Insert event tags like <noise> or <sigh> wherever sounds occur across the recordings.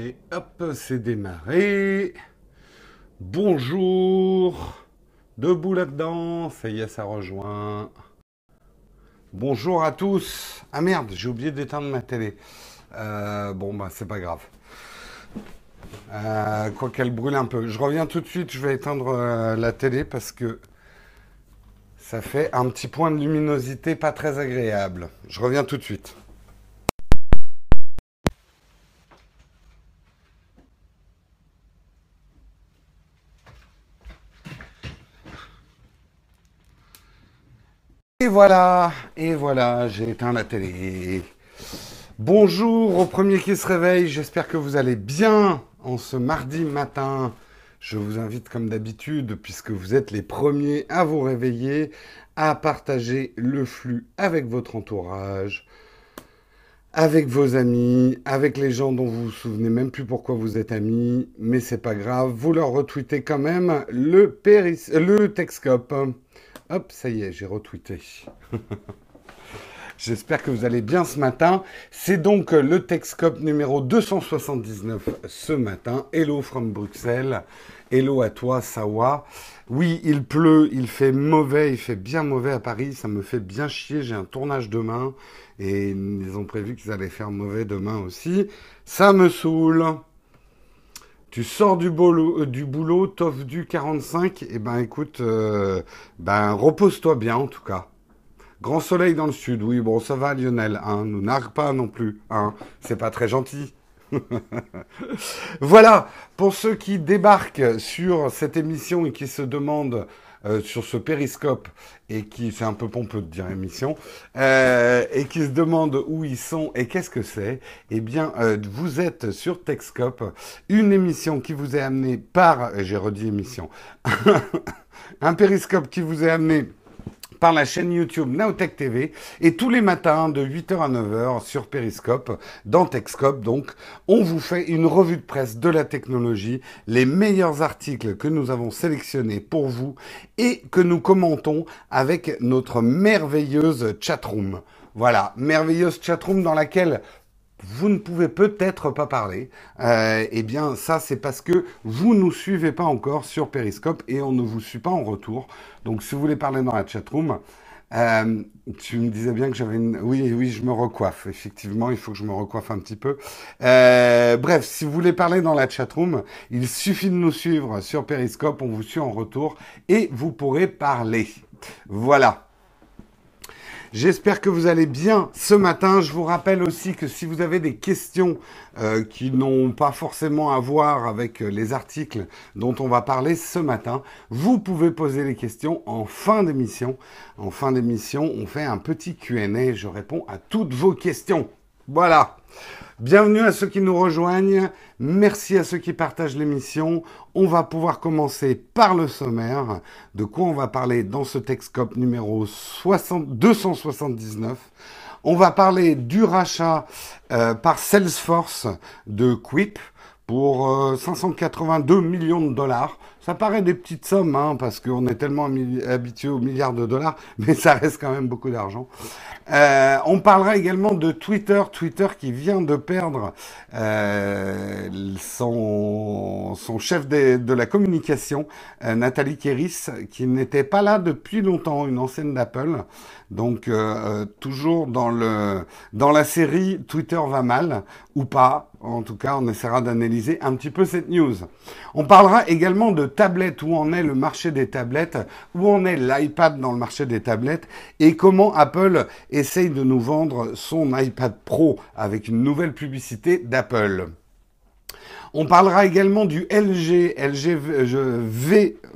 Et hop, c'est démarré. Bonjour. Debout là-dedans. Ça y est, ça rejoint. Bonjour à tous. Ah merde, j'ai oublié d'éteindre ma télé. Euh, bon, bah, c'est pas grave. Euh, quoi qu'elle brûle un peu. Je reviens tout de suite. Je vais éteindre euh, la télé parce que ça fait un petit point de luminosité pas très agréable. Je reviens tout de suite. Et voilà, et voilà, j'ai éteint la télé. Bonjour au premier qui se réveille, j'espère que vous allez bien en ce mardi matin. Je vous invite comme d'habitude, puisque vous êtes les premiers à vous réveiller, à partager le flux avec votre entourage, avec vos amis, avec les gens dont vous vous souvenez même plus pourquoi vous êtes amis, mais c'est pas grave, vous leur retweetez quand même le, le Texcope. Hop, ça y est, j'ai retweeté. <laughs> J'espère que vous allez bien ce matin. C'est donc le Texcope numéro 279 ce matin. Hello from Bruxelles. Hello à toi, Sawa. Oui, il pleut, il fait mauvais, il fait bien mauvais à Paris. Ça me fait bien chier. J'ai un tournage demain et ils ont prévu qu'ils allaient faire mauvais demain aussi. Ça me saoule. Tu sors du boulot, euh, du boulot, t'offres du 45, et ben écoute, euh, ben repose-toi bien en tout cas. Grand soleil dans le sud, oui, bon, ça va Lionel, hein, nous nargue pas non plus, hein, c'est pas très gentil. <laughs> voilà, pour ceux qui débarquent sur cette émission et qui se demandent euh, sur ce périscope et qui, c'est un peu pompeux de dire émission, euh, et qui se demandent où ils sont et qu'est-ce que c'est, eh bien, euh, vous êtes sur Texcope, une émission qui vous est amenée par, j'ai redit émission, <laughs> un périscope qui vous est amené par la chaîne YouTube Naotech TV et tous les matins de 8h à 9h sur Periscope, dans Techscope donc, on vous fait une revue de presse de la technologie, les meilleurs articles que nous avons sélectionnés pour vous et que nous commentons avec notre merveilleuse chatroom. Voilà, merveilleuse chatroom dans laquelle vous ne pouvez peut-être pas parler, euh, eh bien ça c'est parce que vous ne nous suivez pas encore sur Periscope et on ne vous suit pas en retour. Donc si vous voulez parler dans la chatroom, euh, tu me disais bien que j'avais une... Oui, oui, je me recoiffe. Effectivement, il faut que je me recoiffe un petit peu. Euh, bref, si vous voulez parler dans la chatroom, il suffit de nous suivre sur Periscope, on vous suit en retour et vous pourrez parler. Voilà. J'espère que vous allez bien ce matin. Je vous rappelle aussi que si vous avez des questions euh, qui n'ont pas forcément à voir avec euh, les articles dont on va parler ce matin, vous pouvez poser les questions en fin d'émission. En fin d'émission, on fait un petit Q&A. Je réponds à toutes vos questions. Voilà. Bienvenue à ceux qui nous rejoignent. Merci à ceux qui partagent l'émission. On va pouvoir commencer par le sommaire. De quoi on va parler dans ce Texcope numéro 279 On va parler du rachat euh, par Salesforce de Quip pour 582 euh, millions de dollars. Ça paraît des petites sommes, hein, parce qu'on est tellement habitué aux milliards de dollars, <laughs> mais ça reste quand même beaucoup d'argent. Euh, on parlera également de Twitter, Twitter qui vient de perdre euh, son, chef de, la communication, euh, Nathalie Kéris, qui n'était pas là depuis longtemps, une ancienne d'Apple. Donc euh, toujours dans le dans la série Twitter va mal ou pas. En tout cas, on essaiera d'analyser un petit peu cette news. On parlera également de tablettes, où en est le marché des tablettes, où en est l'iPad dans le marché des tablettes et comment Apple essaye de nous vendre son iPad Pro avec une nouvelle publicité d'Apple. On parlera également du LG, LG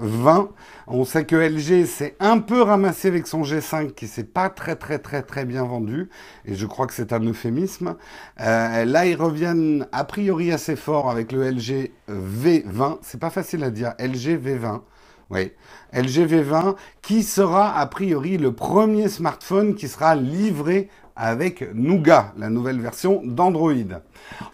V20. On sait que LG s'est un peu ramassé avec son G5 qui s'est pas très très très très bien vendu. Et je crois que c'est un euphémisme. Euh, là, ils reviennent a priori assez fort avec le LG V20. C'est pas facile à dire. LG V20. Oui. LG V20 qui sera a priori le premier smartphone qui sera livré avec Nougat, la nouvelle version d'Android.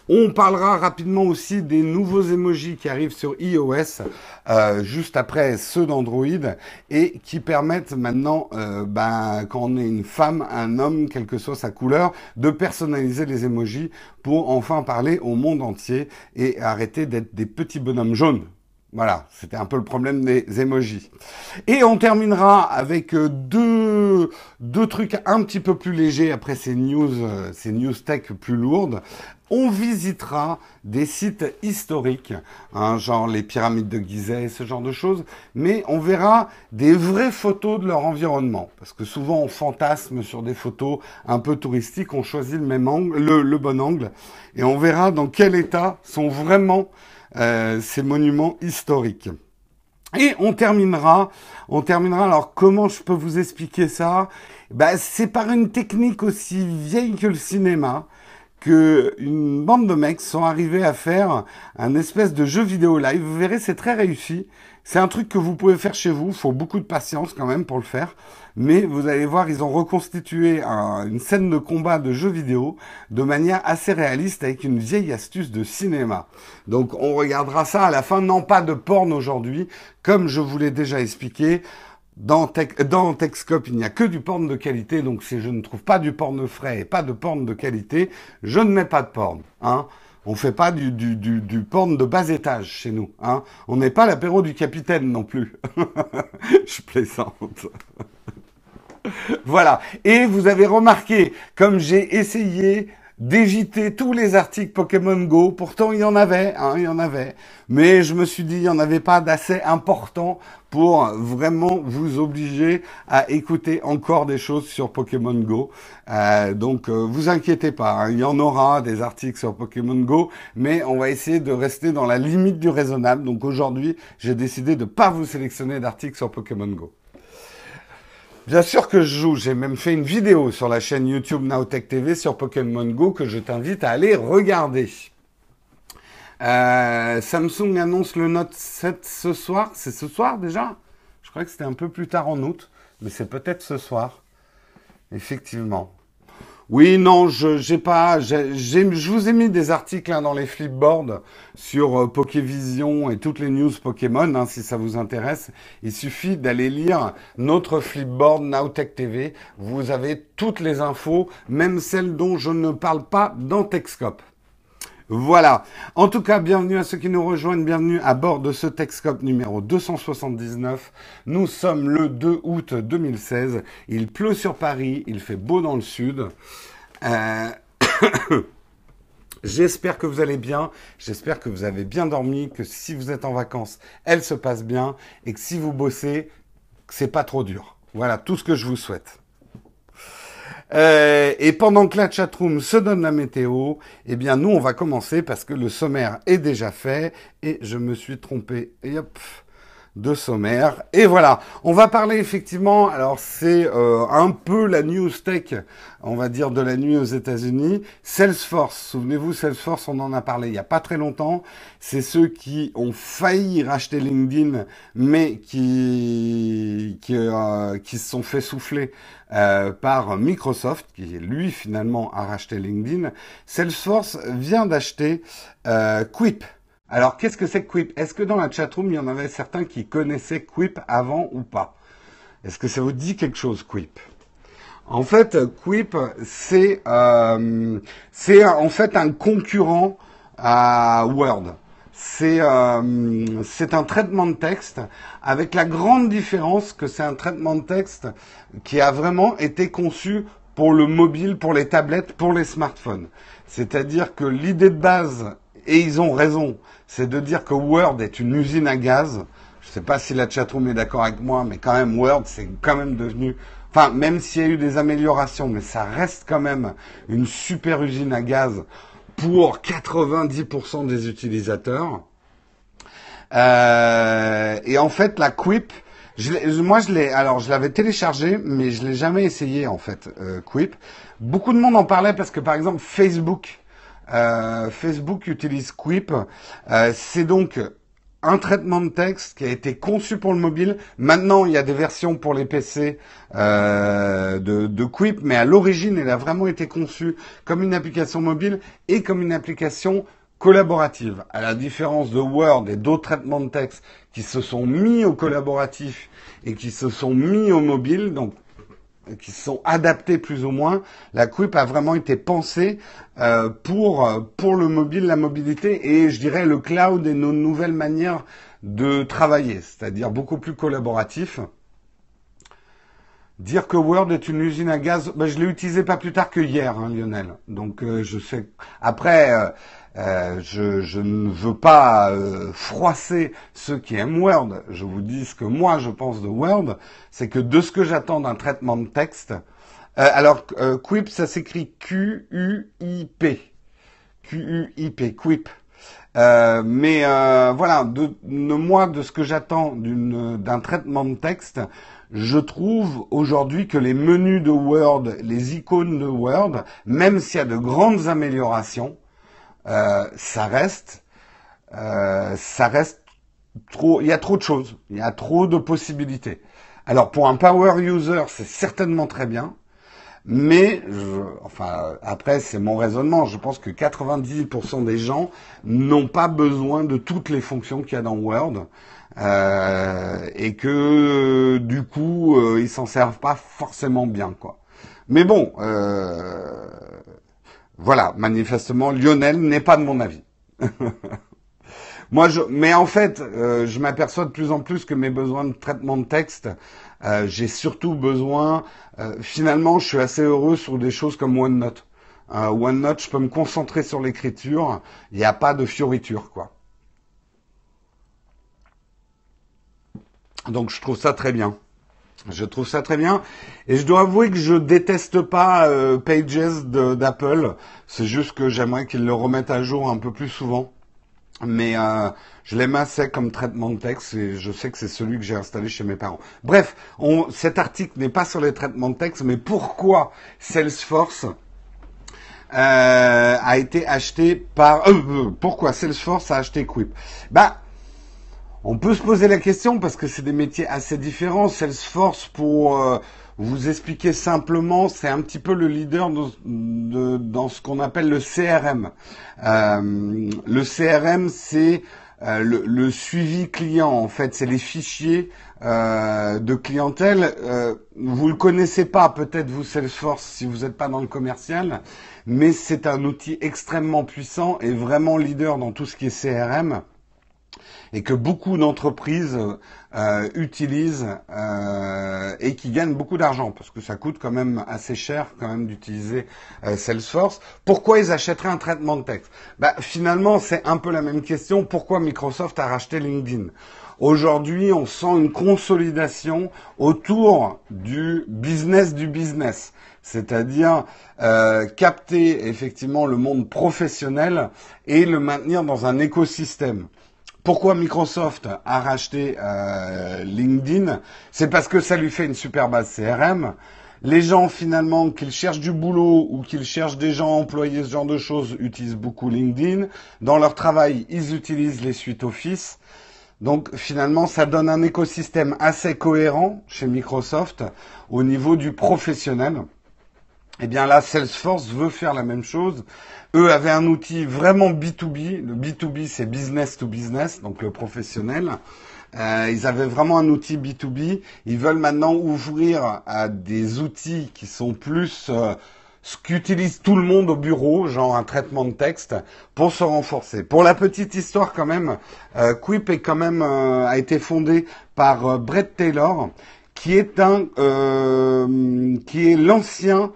On parlera rapidement aussi des nouveaux emojis qui arrivent sur iOS euh, juste après ceux d'Android et qui permettent maintenant, euh, ben, quand on est une femme, un homme, quelle que soit sa couleur, de personnaliser les emojis pour enfin parler au monde entier et arrêter d'être des petits bonhommes jaunes voilà, c'était un peu le problème des emojis. Et on terminera avec euh, deux, deux trucs un petit peu plus légers après ces news, euh, ces news tech plus lourdes. On visitera des sites historiques, hein, genre les pyramides de Gizeh, ce genre de choses, mais on verra des vraies photos de leur environnement, parce que souvent on fantasme sur des photos un peu touristiques, on choisit le même angle, le, le bon angle, et on verra dans quel état sont vraiment ces monuments historiques. Et on terminera, on terminera. Alors comment je peux vous expliquer ça? Ben, c'est par une technique aussi vieille que le cinéma que une bande de mecs sont arrivés à faire un espèce de jeu vidéo live. Vous verrez, c'est très réussi. C'est un truc que vous pouvez faire chez vous. Il faut beaucoup de patience quand même pour le faire. Mais vous allez voir, ils ont reconstitué une scène de combat de jeu vidéo de manière assez réaliste avec une vieille astuce de cinéma. Donc on regardera ça à la fin. Non pas de porn aujourd'hui, comme je vous l'ai déjà expliqué. Dans, dans Techscope, il n'y a que du porn de qualité, donc si je ne trouve pas du porn frais et pas de porn de qualité, je ne mets pas de porn. Hein. On fait pas du, du, porn de bas étage chez nous. Hein. On n'est pas l'apéro du capitaine non plus. <laughs> je plaisante. <laughs> voilà. Et vous avez remarqué, comme j'ai essayé d'éviter tous les articles Pokémon Go. Pourtant, il y en avait, hein, il y en avait. Mais je me suis dit, il n'y en avait pas d'assez important pour vraiment vous obliger à écouter encore des choses sur Pokémon Go. Euh, donc, euh, vous inquiétez pas, hein, il y en aura des articles sur Pokémon Go, mais on va essayer de rester dans la limite du raisonnable. Donc aujourd'hui, j'ai décidé de ne pas vous sélectionner d'articles sur Pokémon Go. Bien sûr que je joue, j'ai même fait une vidéo sur la chaîne YouTube Nowtech TV sur Pokémon Go que je t'invite à aller regarder. Euh, Samsung annonce le Note 7 ce soir. C'est ce soir déjà? Je crois que c'était un peu plus tard en août, mais c'est peut-être ce soir. Effectivement. Oui, non, je j'ai pas, je vous ai mis des articles hein, dans les flipboards sur euh, Pokévision et toutes les news Pokémon, hein, si ça vous intéresse. Il suffit d'aller lire notre flipboard Nowtech TV. Vous avez toutes les infos, même celles dont je ne parle pas dans Techscope. Voilà. En tout cas, bienvenue à ceux qui nous rejoignent, bienvenue à bord de ce Techscope numéro 279. Nous sommes le 2 août 2016. Il pleut sur Paris, il fait beau dans le sud. Euh, <coughs> j'espère que vous allez bien, j'espère que vous avez bien dormi, que si vous êtes en vacances, elles se passent bien et que si vous bossez, c'est pas trop dur. Voilà tout ce que je vous souhaite. Euh, et pendant que la chatroom se donne la météo, eh bien nous on va commencer parce que le sommaire est déjà fait et je me suis trompé. Et de sommaire. Et voilà, on va parler effectivement, alors c'est euh, un peu la news tech, on va dire, de la nuit aux États-Unis. Salesforce, souvenez-vous, Salesforce, on en a parlé il n'y a pas très longtemps. C'est ceux qui ont failli racheter LinkedIn, mais qui, qui, euh, qui se sont fait souffler euh, par Microsoft, qui lui finalement a racheté LinkedIn. Salesforce vient d'acheter Quip. Alors, qu'est-ce que c'est Quip? Est-ce que dans la chatroom, il y en avait certains qui connaissaient Quip avant ou pas? Est-ce que ça vous dit quelque chose, Quip? En fait, Quip, c'est euh, c'est en fait un concurrent à Word. C'est euh, c'est un traitement de texte avec la grande différence que c'est un traitement de texte qui a vraiment été conçu pour le mobile, pour les tablettes, pour les smartphones. C'est-à-dire que l'idée de base, et ils ont raison, c'est de dire que Word est une usine à gaz. Je ne sais pas si la chatroom est d'accord avec moi, mais quand même Word, c'est quand même devenu, enfin, même s'il y a eu des améliorations, mais ça reste quand même une super usine à gaz pour 90% des utilisateurs. Euh, et en fait, la Quip, je moi je l'ai, alors je l'avais téléchargé, mais je l'ai jamais essayé en fait, euh, Quip. Beaucoup de monde en parlait parce que par exemple Facebook euh, Facebook utilise Quip. Euh, c'est donc un traitement de texte qui a été conçu pour le mobile. Maintenant, il y a des versions pour les PC euh, de, de Quip, mais à l'origine, elle a vraiment été conçue comme une application mobile et comme une application collaborative. À la différence de Word et d'autres traitements de texte qui se sont mis au collaboratif et qui se sont mis au mobile, donc qui sont adaptés plus ou moins. La Quip a vraiment été pensée euh, pour pour le mobile, la mobilité et je dirais le cloud et nos nouvelles manières de travailler, c'est-à-dire beaucoup plus collaboratif. Dire que Word est une usine à gaz, ben, je l'ai utilisé pas plus tard que hier, hein, Lionel. Donc euh, je sais. Après, euh, euh, je, ne veux pas euh, froisser ceux qui aiment Word. Je vous dis ce que moi je pense de Word, c'est que de ce que j'attends d'un traitement de texte. Euh, alors Quip, ça s'écrit Q-U-I-P, Q-U-I-P, Quip. mais voilà, de, moi de ce que j'attends d'un traitement de texte, je trouve aujourd'hui que les menus de Word, les icônes de Word, même s'il y a de grandes améliorations, euh, ça reste, euh, ça reste trop. Il y a trop de choses, il y a trop de possibilités. Alors pour un power user, c'est certainement très bien, mais je, enfin après c'est mon raisonnement. Je pense que 90% des gens n'ont pas besoin de toutes les fonctions qu'il y a dans Word. Euh, et que du coup euh, ils s'en servent pas forcément bien quoi. Mais bon, euh, voilà, manifestement, Lionel n'est pas de mon avis. <laughs> Moi, je, mais en fait, euh, je m'aperçois de plus en plus que mes besoins de traitement de texte, euh, j'ai surtout besoin. Euh, finalement, je suis assez heureux sur des choses comme OneNote. OneNote, je peux me concentrer sur l'écriture. Il n'y a pas de fioriture, quoi. Donc, je trouve ça très bien. Je trouve ça très bien. Et je dois avouer que je déteste pas euh, Pages d'Apple. C'est juste que j'aimerais qu'ils le remettent à jour un peu plus souvent. Mais euh, je l'aime assez comme traitement de texte et je sais que c'est celui que j'ai installé chez mes parents. Bref, cet article n'est pas sur les traitements de texte, mais pourquoi Salesforce euh, a été acheté par... pourquoi Salesforce a acheté Quip? Bah, on peut se poser la question parce que c'est des métiers assez différents. Salesforce, pour euh, vous expliquer simplement, c'est un petit peu le leader dans ce qu'on appelle le CRM. Euh, le CRM, c'est euh, le, suivi client, en fait, c'est les fichiers de clientèle. vous le connaissez pas, peut-être vous Salesforce, si vous n'êtes pas dans le commercial, mais c'est un outil extrêmement puissant et vraiment leader dans tout ce qui est CRM et que beaucoup d'entreprises euh, utilisent euh, et qui gagnent beaucoup d'argent parce que ça coûte quand même assez cher quand même d'utiliser euh, Salesforce. Pourquoi ils achèteraient un traitement de texte? Bah, Finalement, c'est un peu la même question. Pourquoi Microsoft a racheté LinkedIn? Aujourd'hui, on sent une consolidation autour du business du business, c'est-à-dire euh, capter effectivement le monde professionnel et le maintenir dans un écosystème. Pourquoi Microsoft a racheté euh, LinkedIn? C'est parce que ça lui fait une super base CRM. Les gens finalement qu'ils cherchent du boulot ou qu'ils cherchent des gens employés, ce genre de choses, utilisent beaucoup LinkedIn. Dans leur travail, ils utilisent les suites Office. Donc finalement, ça donne un écosystème assez cohérent chez Microsoft au niveau du professionnel. Eh bien là, Salesforce veut faire la même chose eux avaient un outil vraiment B2B. Le B2B, c'est business to business, donc le professionnel. Euh, ils avaient vraiment un outil B2B. Ils veulent maintenant ouvrir à des outils qui sont plus euh, ce qu'utilise tout le monde au bureau, genre un traitement de texte, pour se renforcer. Pour la petite histoire quand même, euh, Quip est quand même a été fondé par Brett Taylor, qui est un qui est l'ancien euh,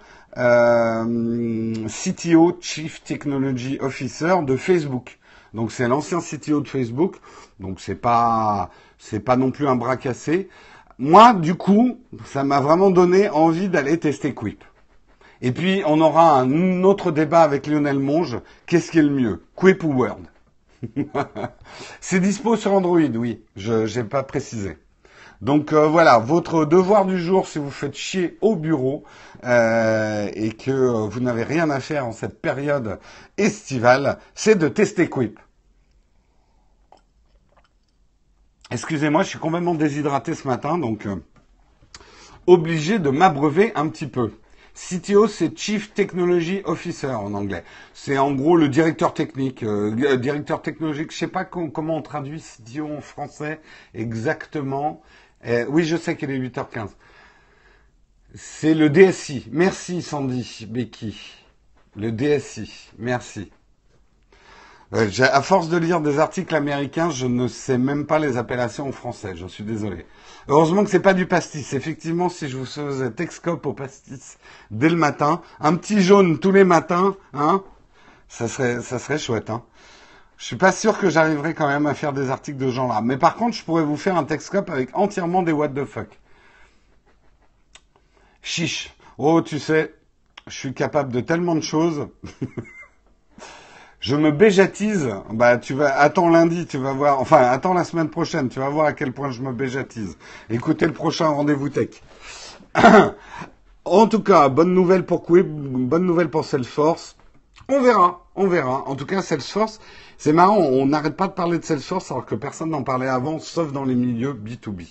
CTO, Chief Technology Officer de Facebook. Donc c'est l'ancien CTO de Facebook. Donc c'est pas c'est pas non plus un bras cassé. Moi, du coup, ça m'a vraiment donné envie d'aller tester Quip. Et puis, on aura un autre débat avec Lionel Monge. Qu'est-ce qui est le mieux Quip ou Word? <laughs> C'est dispo sur Android, oui. Je n'ai pas précisé. Donc euh, voilà, votre devoir du jour, si vous faites chier au bureau euh, et que vous n'avez rien à faire en cette période estivale, c'est de tester Quip. Excusez-moi, je suis complètement déshydraté ce matin, donc euh, obligé de m'abreuver un petit peu. CTO, c'est Chief Technology Officer en anglais. C'est en gros le directeur technique, euh, euh, directeur technologique. Je sais pas comment on traduit CTO en français exactement. Oui, je sais qu'il est 8h15. C'est le DSI. Merci Sandy, Becky. Le DSI. Merci. Euh, à force de lire des articles américains, je ne sais même pas les appellations en français. Je suis désolé. Heureusement que c'est pas du pastis. Effectivement, si je vous faisais Texcope au pastis dès le matin, un petit jaune tous les matins, hein, ça serait, ça serait chouette, hein. Je suis pas sûr que j'arriverai quand même à faire des articles de genre là. Mais par contre, je pourrais vous faire un Texcope avec entièrement des what the fuck. Chiche. Oh, tu sais, je suis capable de tellement de choses. <laughs> je me béjatise. Bah, tu vas, attends lundi, tu vas voir, enfin, attends la semaine prochaine, tu vas voir à quel point je me béjatise. Écoutez le prochain rendez-vous tech. <coughs> en tout cas, bonne nouvelle pour Quib, bonne nouvelle pour Salesforce. On verra, on verra. En tout cas, Salesforce, c'est marrant, on n'arrête pas de parler de Salesforce alors que personne n'en parlait avant, sauf dans les milieux B2B.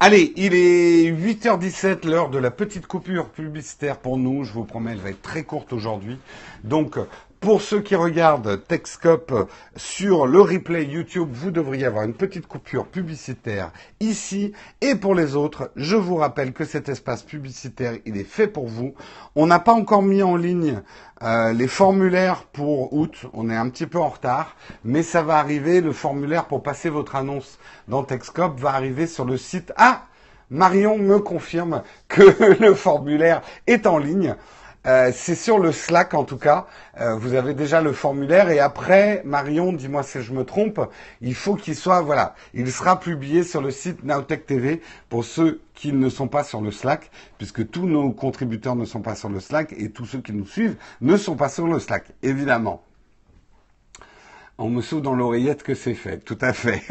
Allez, il est 8h17, l'heure de la petite coupure publicitaire pour nous. Je vous promets, elle va être très courte aujourd'hui. Donc, pour ceux qui regardent Techscope sur le replay YouTube, vous devriez avoir une petite coupure publicitaire ici. Et pour les autres, je vous rappelle que cet espace publicitaire, il est fait pour vous. On n'a pas encore mis en ligne euh, les formulaires pour août. On est un petit peu en retard, mais ça va arriver. Le formulaire pour passer votre annonce dans Techscope va arriver sur le site. Ah Marion me confirme que <laughs> le formulaire est en ligne. Euh, c'est sur le Slack en tout cas. Euh, vous avez déjà le formulaire et après, Marion, dis-moi si je me trompe, il faut qu'il soit, voilà, il sera publié sur le site Nowtech TV pour ceux qui ne sont pas sur le Slack, puisque tous nos contributeurs ne sont pas sur le Slack et tous ceux qui nous suivent ne sont pas sur le Slack, évidemment. On me souffle dans l'oreillette que c'est fait, tout à fait.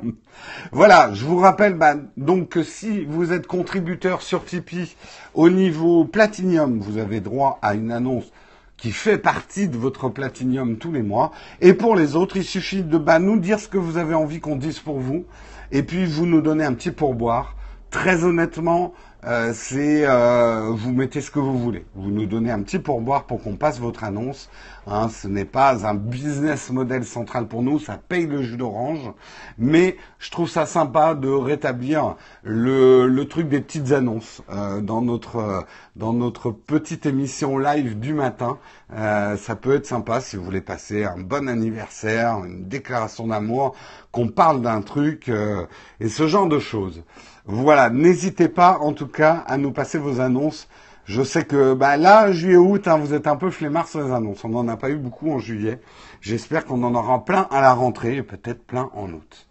<laughs> voilà, je vous rappelle bah, donc que si vous êtes contributeur sur Tipeee au niveau Platinium, vous avez droit à une annonce qui fait partie de votre Platinium tous les mois. Et pour les autres, il suffit de bah, nous dire ce que vous avez envie qu'on dise pour vous, et puis vous nous donnez un petit pourboire. Très honnêtement, euh, c'est euh, vous mettez ce que vous voulez. Vous nous donnez un petit pourboire pour qu'on passe votre annonce. Hein, ce n'est pas un business model central pour nous, ça paye le jus d'orange. Mais je trouve ça sympa de rétablir le, truc des petites annonces euh, dans notre dans notre petite émission live du matin. ça peut être sympa si vous voulez passer un bon anniversaire, une déclaration d'amour, qu'on parle d'un truc et ce genre de choses. Voilà, n'hésitez pas en tout cas à nous passer vos annonces. Je sais que bah, là, juillet-août, hein, vous êtes un peu flemmard sur les annonces. On n'en a pas eu beaucoup en juillet. J'espère qu'on en aura plein à la rentrée et peut-être plein en août.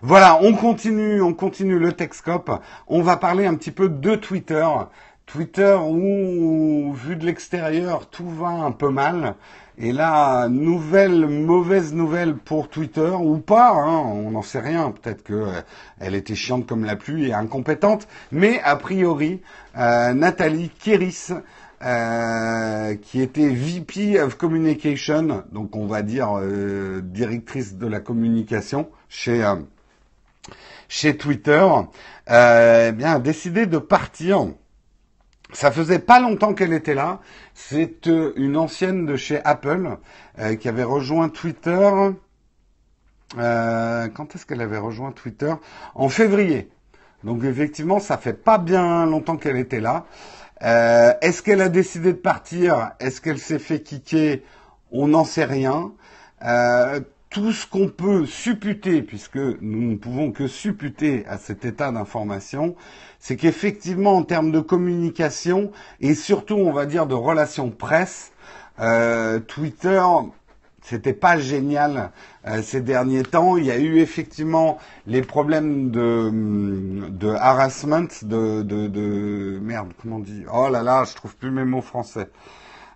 Voilà, on continue, on continue le Texcope. On va parler un petit peu de Twitter. Twitter où, vu de l'extérieur, tout va un peu mal. Et là, nouvelle, mauvaise nouvelle pour Twitter, ou pas, hein, on n'en sait rien. Peut-être qu'elle euh, était chiante comme la pluie et incompétente. Mais a priori, euh, Nathalie Kéris, euh, qui était VP of Communication, donc on va dire directrice de la communication chez chez Twitter, eh bien a décidé de partir ça faisait pas longtemps qu'elle était là. C'est euh, une ancienne de chez Apple euh, qui avait rejoint Twitter. Euh, quand est-ce qu'elle avait rejoint Twitter? En février. Donc effectivement, ça fait pas bien longtemps qu'elle était là. est-ce qu'elle a décidé de partir? Est-ce qu'elle s'est fait kicker? On n'en sait rien tout ce qu'on peut supputer, puisque nous ne pouvons que supputer à cet état d'information, c'est qu'effectivement, en termes de communication et surtout, on va dire, de relations presse, euh, Twitter, c'était pas génial euh, ces derniers temps. Il y a eu effectivement les problèmes de, de harassment, de, de, de merde, comment on dit? Oh là là, je trouve plus mes mots français.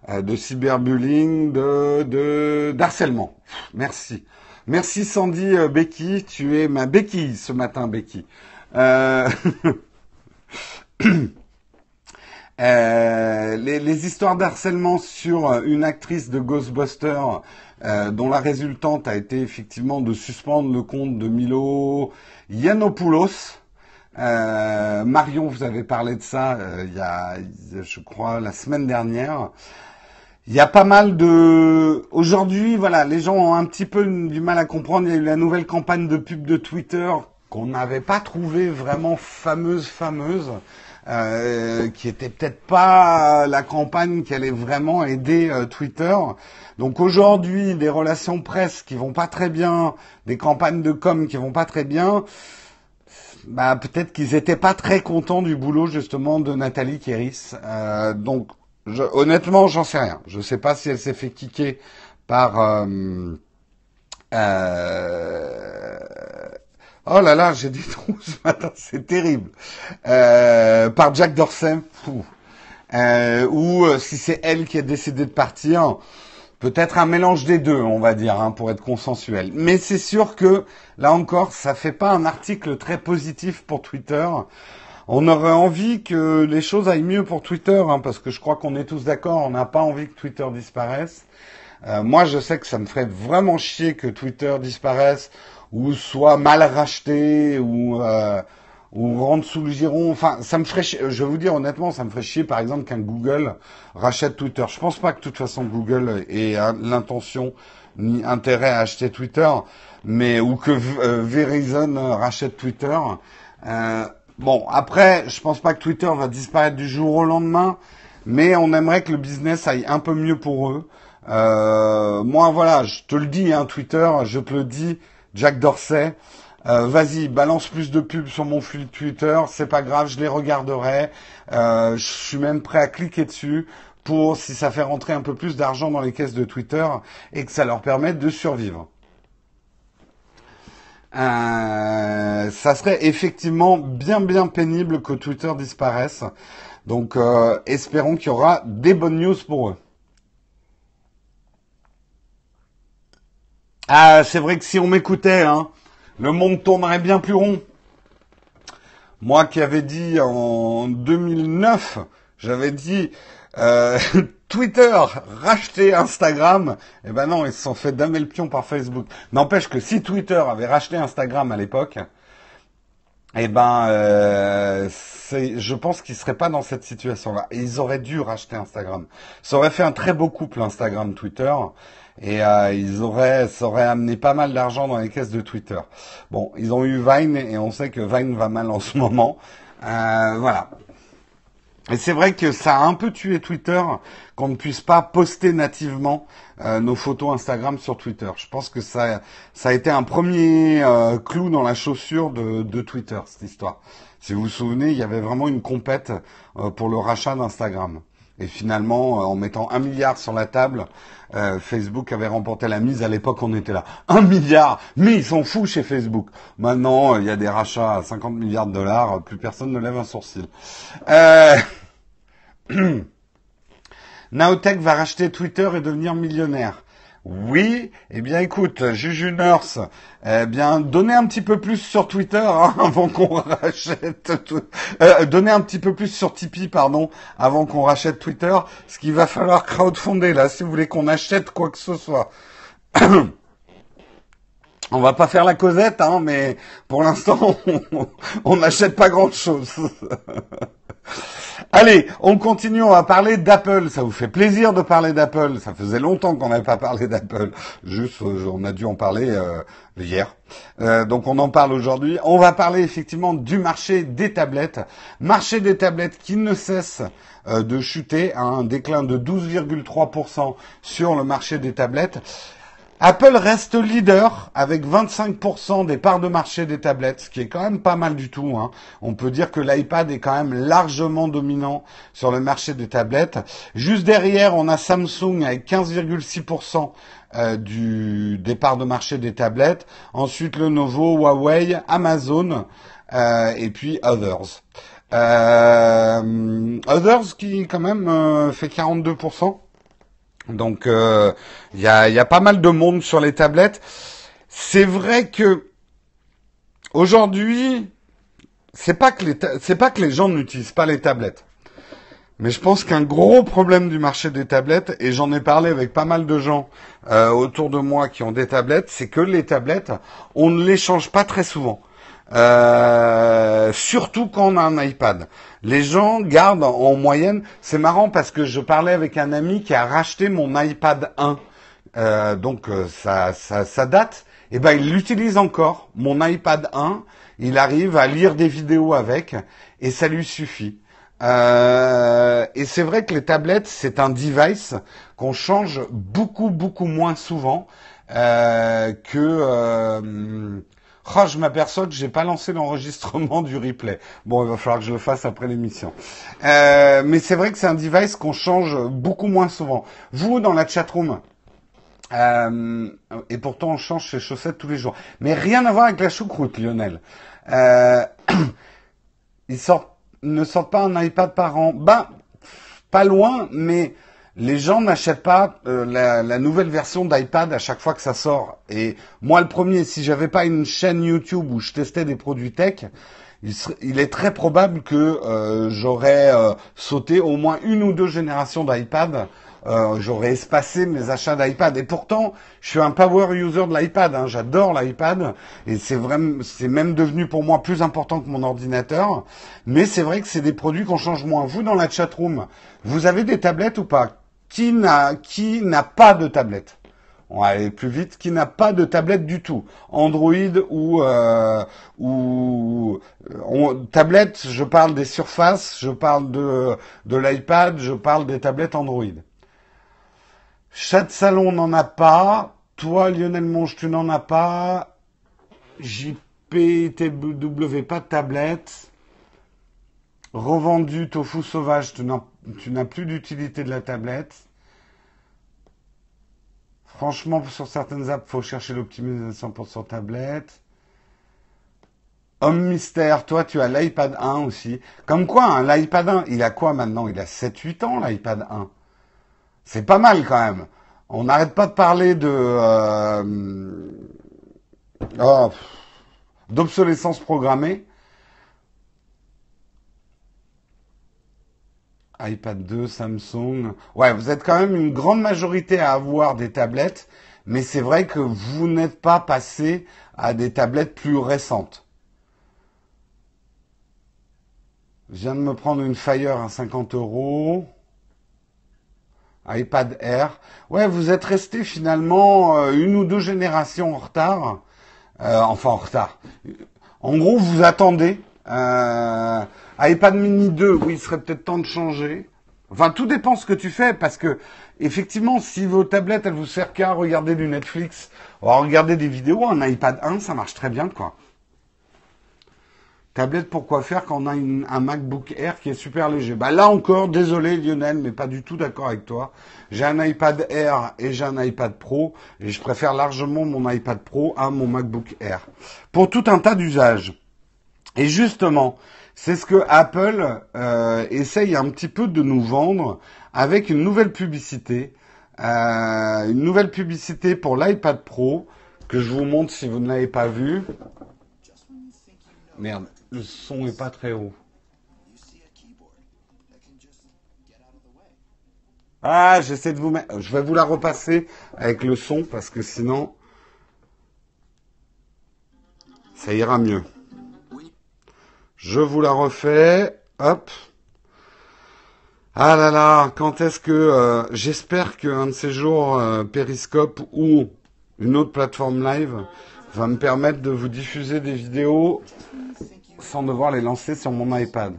Euh, de cyberbullying, de, d'harcèlement. Merci. Merci Sandy euh, Becky, tu es ma béquille ce matin, Becky. Euh... <coughs> Les, histoires d'harcèlement sur une actrice de Ghostbusters dont la résultante a été effectivement de suspendre le compte de Milo Yiannopoulos. Marion, vous avez parlé de ça il y a, je crois, la semaine dernière. Il y a pas mal de... Aujourd'hui, voilà, les gens ont un petit peu du mal à comprendre. Il y a eu la nouvelle campagne de pub de Twitter qu'on n'avait pas trouvé vraiment fameuse, fameuse. Euh, qui était peut-être pas la campagne qui allait vraiment aider euh, Twitter. Donc aujourd'hui, des relations presse qui vont pas très bien, des campagnes de com qui vont pas très bien, bah peut-être qu'ils étaient pas très contents du boulot justement de Nathalie Kéris. Euh, donc je, honnêtement, j'en sais rien. Je sais pas si elle s'est fait kicker par euh, Oh là là, j'ai des <laughs> trous ce matin, c'est terrible. Euh, par Jack Dorsey, euh, ou euh, si c'est elle qui a décidé de partir, peut-être un mélange des deux, on va dire, hein, pour être consensuel. Mais c'est sûr que là encore, ça fait pas un article très positif pour Twitter. On aurait envie que les choses aillent mieux pour Twitter, hein, parce que je crois qu'on est tous d'accord, on n'a pas envie que Twitter disparaisse. Euh, moi, je sais que ça me ferait vraiment chier que Twitter disparaisse ou soit mal racheté ou euh, ou rentre sous le giron. Enfin, ça me ferait, je vais vous dire honnêtement, ça me ferait chier par exemple qu'un Google rachète Twitter. Je pense pas que de toute façon Google ait l'intention ni intérêt à acheter Twitter, mais ou que euh, Verizon rachète Twitter. Bon, après, je pense pas que Twitter va disparaître du jour au lendemain, mais on aimerait que le business aille un peu mieux pour eux. Euh, moi, voilà, je te le dis, hein, Twitter, je te le dis, Jack Dorsey. Euh, vas-y, balance plus de pubs sur mon flux Twitter, c'est pas grave, je les regarderai. Euh, je suis même prêt à cliquer dessus pour si ça fait rentrer un peu plus d'argent dans les caisses de Twitter et que ça leur permette de survivre. Euh, ça serait effectivement bien bien pénible que Twitter disparaisse. Donc espérons qu'il y aura des bonnes news pour eux. Ah, c'est vrai que si on m'écoutait, hein, le monde tournerait bien plus rond. Moi qui avais dit en 2009, j'avais dit euh, <laughs> Twitter racheter Instagram. Eh ben non, ils se sont fait damer le pion par Facebook. N'empêche que si Twitter avait racheté Instagram à l'époque, eh ben, euh, je pense qu'ils seraient pas dans cette situation-là. Ils auraient dû racheter Instagram. Ça aurait fait un très beau couple Instagram-Twitter et euh, ils auraient, ça aurait amené pas mal d'argent dans les caisses de Twitter. Bon, ils ont eu Vine et on sait que Vine va mal en ce moment. Euh, voilà. Et c'est vrai que ça a un peu tué Twitter qu'on ne puisse pas poster nativement euh, nos photos Instagram sur Twitter. Je pense que ça, ça a été un premier euh, clou dans la chaussure de, Twitter, cette histoire. Si vous vous souvenez, il y avait vraiment une compète euh, pour le rachat d'Instagram. Et finalement, en mettant un milliard sur la table, euh, Facebook avait remporté la mise. À l'époque, on était là. Un milliard Mais ils sont fous chez Facebook. Maintenant, il y a des rachats à 50 milliards de dollars. Plus personne ne lève un sourcil. Euh... <clears throat> Naotech va racheter Twitter et devenir millionnaire. Oui, eh bien écoute, Juju Nurse, eh bien donnez un petit peu plus sur Twitter hein, <laughs> avant qu'on rachète, tout, euh, donnez un petit peu plus sur Tipeee, pardon, avant qu'on rachète Twitter, ce qu'il va falloir crowdfonder là, si vous voulez qu'on achète quoi que ce soit. <clears throat> On va pas faire la causette, hein, mais pour l'instant, <laughs> on n'achète pas grand-chose. <laughs> Allez, on continue, on va parler d'Apple. Ça vous fait plaisir de parler d'Apple. Ça faisait longtemps qu'on n'avait pas parlé d'Apple. Juste, euh, on a dû en parler euh, hier. Euh, donc on en parle aujourd'hui. On va parler effectivement du marché des tablettes. Marché des tablettes qui ne cesse de chuter à un déclin de 12,3% sur le marché des tablettes. Apple reste leader avec 25% des parts de marché des tablettes, ce qui est quand même pas mal du tout. Hein. On peut dire que l'iPad est quand même largement dominant sur le marché des tablettes. Juste derrière, on a Samsung avec 15,6% euh, du des parts de marché des tablettes. Ensuite, Lenovo, Huawei, Amazon euh, et puis Others. Euh, Others qui quand même euh, fait 42%. Donc il euh, y, a, y, a, pas mal de monde sur les tablettes. C'est vrai que aujourd'hui, c'est pas que les c'est pas que les gens n'utilisent pas les tablettes. Mais je pense qu'un gros problème du marché des tablettes, et j'en ai parlé avec pas mal de gens euh, autour de moi qui ont des tablettes, c'est que les tablettes, on ne les change pas très souvent. Euh, surtout quand on a un iPad. Les gens gardent en moyenne, c'est marrant parce que je parlais avec un ami qui a racheté mon iPad 1, euh, donc ça, ça, ça date, et ben il l'utilise encore, mon iPad 1, il arrive à lire des vidéos avec, et ça lui suffit. Euh, et c'est vrai que les tablettes, c'est un device qu'on change beaucoup, beaucoup moins souvent euh, que... Euh, oh, je m'aperçois que j'ai pas lancé l'enregistrement du replay. Bon, il va falloir que je le fasse après l'émission. Euh, mais c'est vrai que c'est un device qu'on change beaucoup moins souvent. Vous, dans la chatroom, euh, et pourtant on change ses chaussettes tous les jours. Mais rien à voir avec la choucroute, Lionel. Euh, <clears throat> ils sortent ne sortent pas un iPad par an. Ben, pas loin, mais les gens n'achètent pas euh, la, nouvelle version d'iPad à chaque fois que ça sort. Et moi, le premier, si j'avais pas une chaîne YouTube où je testais des produits tech, il, est très probable que euh, j'aurais euh, sauté au moins une ou deux générations d'iPad j'aurais espacé mes achats d'iPad. Et pourtant, je suis un power user de l'iPad. Hein. J'adore l'iPad et c'est vraiment, c'est même devenu pour moi plus important que mon ordinateur. Mais c'est vrai que c'est des produits qu'on change moins. Vous dans la chatroom, vous avez des tablettes ou pas? Qui n'a pas de tablette on va aller plus vite, qui n'a pas de tablette du tout, Android ou euh, ou tablette. Je parle des surfaces, je parle de de l'iPad, je parle des tablettes Android. Chat salon n'en a pas. Toi, Lionel Monge, tu n'en as pas. JPTW, pas de tablette. Revendu tofu sauvage, tu n'as plus d'utilité de la tablette. Franchement, sur certaines apps, faut chercher l'optimisation pour son tablette. Homme mystère, toi tu as l'iPad 1 aussi. Comme quoi, hein, l'iPad 1, il a quoi maintenant? Il a 7-8 ans l'iPad 1. C'est pas mal quand même. On n'arrête pas de parler de euh, oh, d'obsolescence programmée. iPad 2, Samsung. Ouais, vous êtes quand même une grande majorité à avoir des tablettes, mais c'est vrai que vous n'êtes pas passé à des tablettes plus récentes. Je viens de me prendre une Fire à 50 euros iPad Air. Ouais, vous êtes resté finalement euh, une ou deux générations en retard. Euh, enfin en retard. En gros, vous attendez. Euh, iPad Mini 2, oui, il serait peut-être temps de changer. Enfin, tout dépend ce que tu fais, parce que effectivement, si vos tablettes, elles vous servent qu'à regarder du Netflix, ou à regarder des vidéos, un iPad 1, ça marche très bien, quoi. Tablette pour quoi faire quand on a un MacBook Air qui est super léger? Bah là encore, désolé Lionel, mais pas du tout d'accord avec toi. J'ai un iPad Air et j'ai un iPad Pro et je préfère largement mon iPad Pro à mon MacBook Air pour tout un tas d'usages. Et justement, c'est ce que Apple euh, essaye un petit peu de nous vendre avec une nouvelle publicité, euh, une nouvelle publicité pour l'iPad Pro que je vous montre si vous ne l'avez pas vu. Merde le son est pas très haut. Ah, j'essaie de vous mettre. Je vais vous la repasser avec le son parce que sinon, ça ira mieux. Je vous la refais. Hop. Ah là là, quand est-ce que euh, j'espère qu'un de ces jours euh, Periscope ou une autre plateforme live va me permettre de vous diffuser des vidéos sans devoir les lancer sur mon iPad.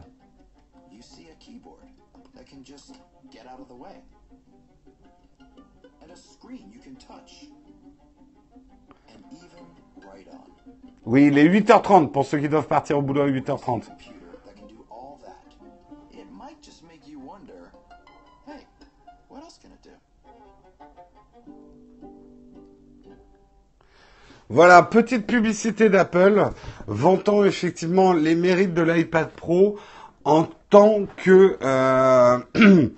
Oui, il est 8h30 pour ceux qui doivent partir au boulot à 8h30. Voilà, petite publicité d'Apple, vantant effectivement les mérites de l'iPad Pro en tant que euh, <clears throat>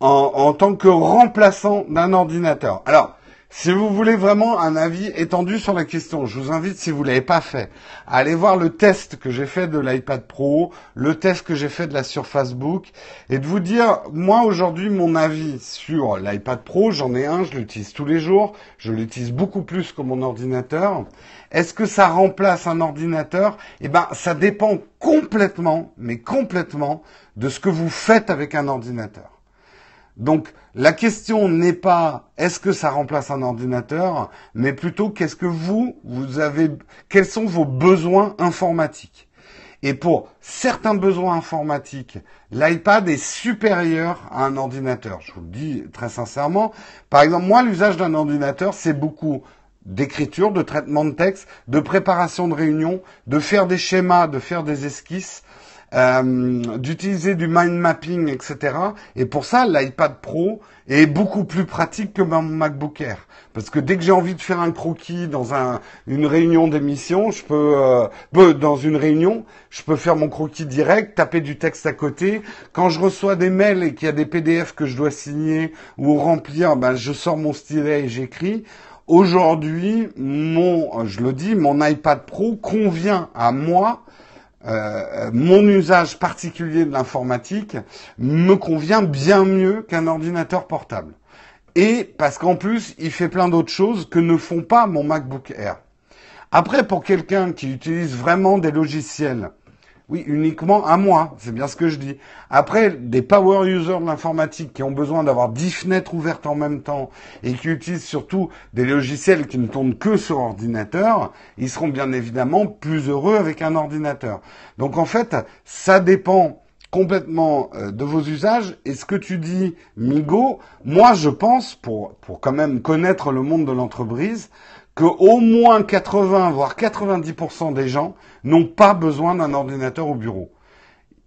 en, tant que remplaçant d'un ordinateur. Alors, Si vous voulez vraiment un avis étendu sur la question, je vous invite, si vous l'avez pas fait, à aller voir le test que j'ai fait de l'iPad Pro, le test que j'ai fait de la Surface Book, et de vous dire, moi aujourd'hui, mon avis sur l'iPad Pro, j'en ai un, je l'utilise tous les jours, je l'utilise beaucoup plus que mon ordinateur. Est-ce que ça remplace un ordinateur? Eh ben, ça dépend complètement, mais complètement, de ce que vous faites avec un ordinateur. Donc la question n'est pas est-ce que ça remplace un ordinateur, mais plutôt qu'est-ce que vous, vous avez, quels sont vos besoins informatiques. Et pour certains besoins informatiques, l'iPad est supérieur à un ordinateur. Je vous le dis très sincèrement. Par exemple, moi, l'usage d'un ordinateur, c'est beaucoup d'écriture, de traitement de texte, de préparation de réunion, de faire des schémas, de faire des esquisses, euh, d'utiliser du mind mapping, etc. Et pour ça, l'iPad Pro est beaucoup plus pratique que mon MacBook Air. Parce que dès que j'ai envie de faire un croquis dans un, une réunion d'émission, je peux, euh, dans une réunion, je peux faire mon croquis direct, taper du texte à côté. Quand je reçois des mails et qu'il y a des PDF que je dois signer ou remplir, ben, je sors mon stylet et j'écris. Aujourd'hui, mon, je le dis, mon iPad Pro convient à moi euh, mon usage particulier de l'informatique me convient bien mieux qu'un ordinateur portable. Et parce qu'en plus, il fait plein d'autres choses que ne font pas mon MacBook Air. Après, pour quelqu'un qui utilise vraiment des logiciels oui, uniquement à moi, c'est bien ce que je dis. Après, des power users de l'informatique qui ont besoin d'avoir dix fenêtres ouvertes en même temps et qui utilisent surtout des logiciels qui ne tournent que sur ordinateur, ils seront bien évidemment plus heureux avec un ordinateur. Donc en fait, ça dépend complètement euh, de vos usages. Et ce que tu dis, Migo, moi je pense, pour, pour quand même connaître le monde de l'entreprise, que au moins 80 voire 90% des gens n'ont pas besoin d'un ordinateur au bureau.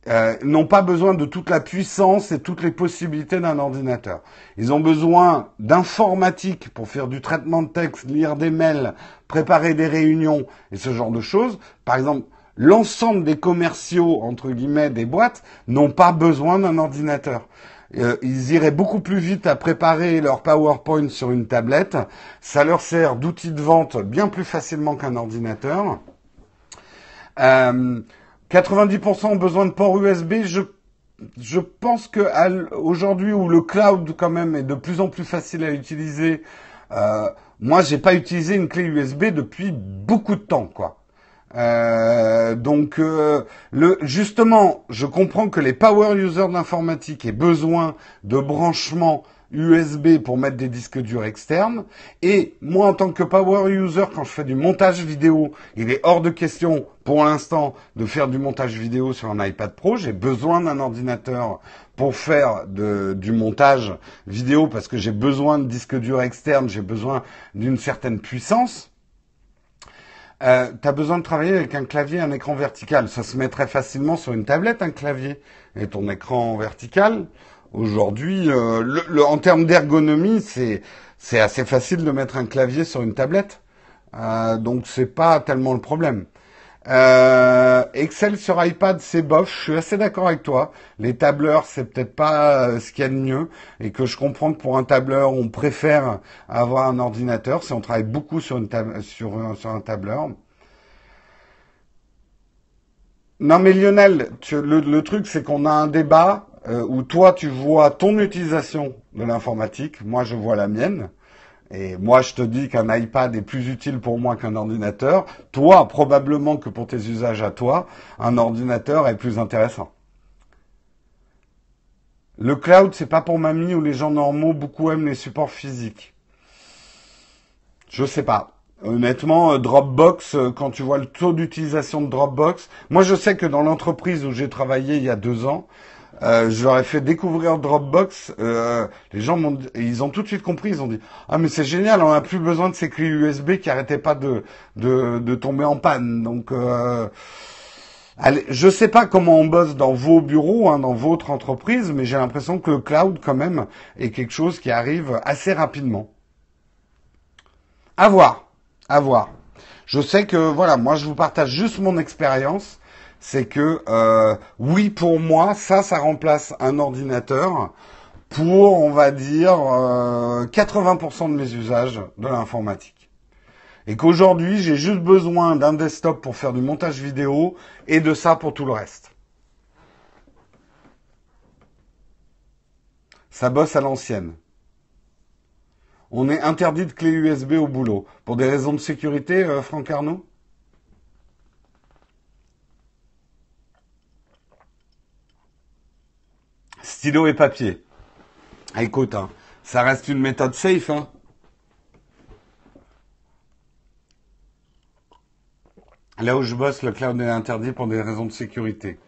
Euh, n'ont pas besoin de toute la puissance et toutes les possibilités d'un ordinateur. Ils ont besoin d'informatique pour faire du traitement de texte, lire des mails, préparer des réunions et ce genre de choses. Par exemple, l'ensemble des commerciaux, entre guillemets, des boîtes, n'ont pas besoin d'un ordinateur. Euh, ils iraient beaucoup plus vite à préparer leur PowerPoint sur une tablette. Ça leur sert d'outil de vente bien plus facilement qu'un ordinateur. Euh, 90% ont besoin de port USB. Je, je pense que aujourd'hui où le cloud quand même est de plus en plus facile à utiliser, euh, moi j'ai pas utilisé une clé USB depuis beaucoup de temps, quoi. Euh, donc, euh, le, justement, je comprends que les power users d'informatique aient besoin de branchements USB pour mettre des disques durs externes. Et moi, en tant que power user, quand je fais du montage vidéo, il est hors de question, pour l'instant, de faire du montage vidéo sur un iPad Pro. J'ai besoin d'un ordinateur pour faire du montage vidéo parce que j'ai besoin de disques durs externes, j'ai besoin d'une certaine puissance. Euh, tu besoin de travailler avec un clavier, un écran vertical. Ça se met très facilement sur une tablette, un clavier. Et ton écran vertical, aujourd'hui, euh, le, en termes d'ergonomie, c'est c'est assez facile de mettre un clavier sur une tablette. Euh, donc c'est pas tellement le problème. Euh, Excel sur iPad, c'est bof. Je suis assez d'accord avec toi. Les tableurs, c'est peut-être pas euh, ce qu'il y a de mieux, et que je comprends que pour un tableur, on préfère avoir un ordinateur si on travaille beaucoup sur, un tableur. Non mais Lionel, le, truc c'est qu'on a un débat euh, où toi tu vois ton utilisation de l'informatique, moi je vois la mienne. Et moi, je te dis qu'un iPad est plus utile pour moi qu'un ordinateur. Toi, probablement que pour tes usages à toi, un ordinateur est plus intéressant. Le cloud, c'est pas pour mamie ou les gens normaux, beaucoup aiment les supports physiques. Je sais pas. Honnêtement, euh, Dropbox, euh, quand tu vois le taux d'utilisation de Dropbox, moi je sais que dans l'entreprise où j'ai travaillé il y a deux ans, euh, je leur ai fait découvrir Dropbox. Euh, les gens m'ont, ils ont tout de suite compris. Ils ont dit ah mais c'est génial, on n'a plus besoin de ces clés USB qui arrêtaient pas de de, tomber en panne. Donc euh, allez, je sais pas comment on bosse dans vos bureaux, hein, dans votre entreprise, mais j'ai l'impression que le cloud quand même est quelque chose qui arrive assez rapidement. À voir, à voir. Je sais que voilà, moi je vous partage juste mon expérience c'est que euh, oui, pour moi, ça, ça remplace un ordinateur. pour, on va dire, 80% de mes usages de l'informatique. Et qu'aujourd'hui, j'ai juste besoin d'un desktop pour faire du montage vidéo et de ça pour tout le reste. Ça bosse à l'ancienne. On est interdit de clé USB au boulot. Pour des raisons de sécurité, euh, Franck Arnaud? Stylo et papier. Ah, écoute, hein, ça reste une méthode safe. Hein. Là où je bosse, le cloud est interdit pour des raisons de sécurité.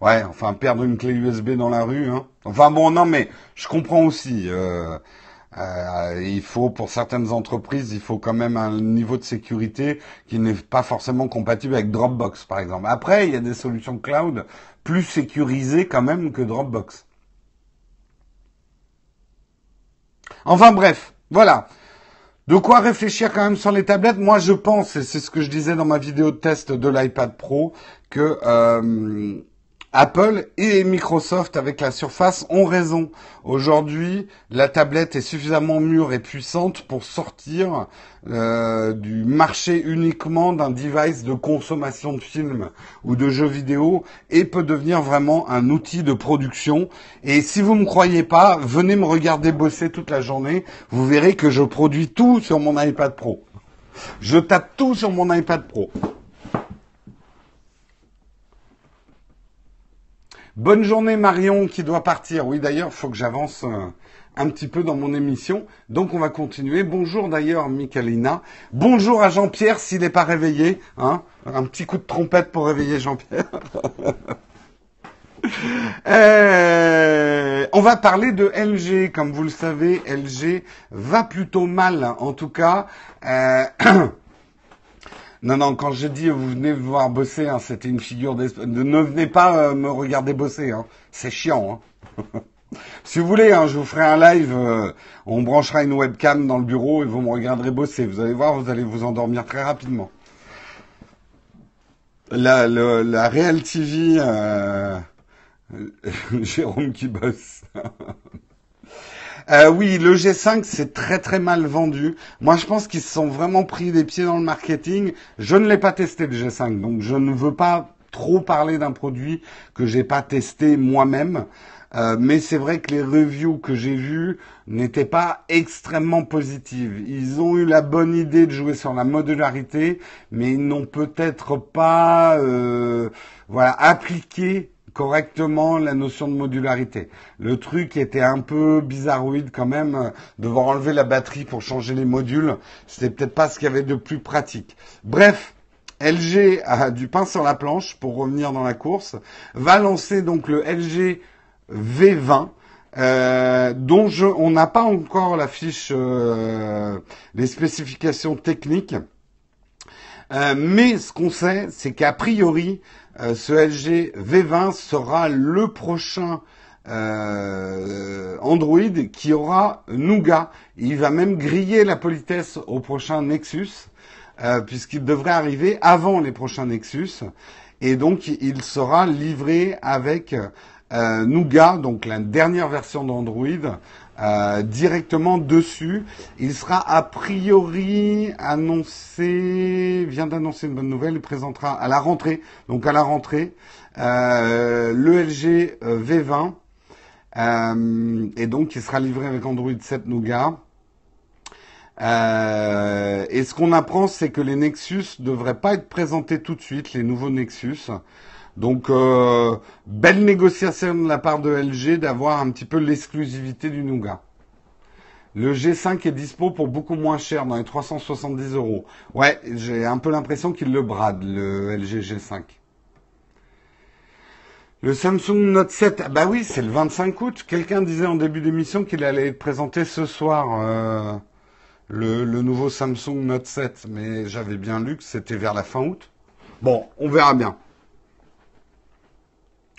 Ouais, enfin, perdre une clé USB dans la rue. Hein. Enfin bon, non, mais je comprends aussi. Euh, euh, il faut, pour certaines entreprises, il faut quand même un niveau de sécurité qui n'est pas forcément compatible avec Dropbox, par exemple. Après, il y a des solutions cloud plus sécurisées quand même que Dropbox. Enfin bref, voilà. De quoi réfléchir quand même sur les tablettes Moi, je pense, et c'est ce que je disais dans ma vidéo de test de l'iPad Pro, que euh, Apple et Microsoft avec la Surface ont raison. Aujourd'hui, la tablette est suffisamment mûre et puissante pour sortir euh, du marché uniquement d'un device de consommation de films ou de jeux vidéo et peut devenir vraiment un outil de production. Et si vous ne me croyez pas, venez me regarder bosser toute la journée. Vous verrez que je produis tout sur mon iPad Pro. Je tape tout sur mon iPad Pro. Bonne journée Marion qui doit partir. Oui d'ailleurs, il faut que j'avance euh, un petit peu dans mon émission. Donc on va continuer. Bonjour d'ailleurs Michalina. Bonjour à Jean-Pierre s'il n'est pas réveillé. Hein un petit coup de trompette pour réveiller Jean-Pierre. <laughs> Euh, on va parler de LG. Comme vous le savez, LG va plutôt mal. En tout cas, euh, <clears throat> Non, non, quand je dis vous venez voir bosser, hein, c'était une figure d'esprit. Ne venez pas euh, me regarder bosser, hein. c'est chiant. Hein. <laughs> si vous voulez, hein, je vous ferai un live, euh, on branchera une webcam dans le bureau et vous me regarderez bosser. Vous allez voir, vous allez vous endormir très rapidement. La, la Real TV, euh, <laughs> Jérôme qui bosse. <laughs> Euh, oui, le G5, c'est très très mal vendu. Moi, je pense qu'ils se sont vraiment pris des pieds dans le marketing. Je ne l'ai pas testé le G5, donc je ne veux pas trop parler d'un produit que j'ai pas testé moi-même. Euh, mais c'est vrai que les reviews que j'ai vues n'étaient pas extrêmement positives. Ils ont eu la bonne idée de jouer sur la modularité, mais ils n'ont peut-être pas euh, voilà appliqué correctement la notion de modularité. Le truc était un peu bizarroïde quand même, devoir enlever la batterie pour changer les modules, c'était peut-être pas ce qu'il y avait de plus pratique. Bref, LG a du pain sur la planche pour revenir dans la course, va lancer donc le LG V20. Euh, dont je, on n'a pas encore la fiche, euh, les spécifications techniques. Euh, mais ce qu'on sait, c'est qu'a priori, euh, ce LG V20 sera le prochain euh, Android qui aura Nougat. Il va même griller la politesse au prochain Nexus, euh, puisqu'il devrait arriver avant les prochains Nexus. Et donc, il sera livré avec Nougat, donc la dernière version d'Android, euh, directement dessus. Il sera a priori annoncé, vient d'annoncer une bonne nouvelle, il présentera à la rentrée, donc à la rentrée, euh, le euh, V20. Euh, et donc il sera livré avec Android 7 Nougat. Et ce qu'on apprend, c'est que les Nexus devraient pas être présentés tout de suite, les nouveaux Nexus. Donc, euh, belle négociation de la part de LG d'avoir un petit peu l'exclusivité du Nougat. Le G5 est dispo pour beaucoup moins cher, dans les 370 euros. Ouais, j'ai un peu l'impression qu'il le brade, le LG G5. Le Samsung Note 7, ah bah oui, c'est le 25 août. Quelqu'un disait en début d'émission qu'il allait être présenté ce soir, euh, le, le nouveau Samsung Note 7. Mais j'avais bien lu que c'était vers la fin août. Bon, on verra bien.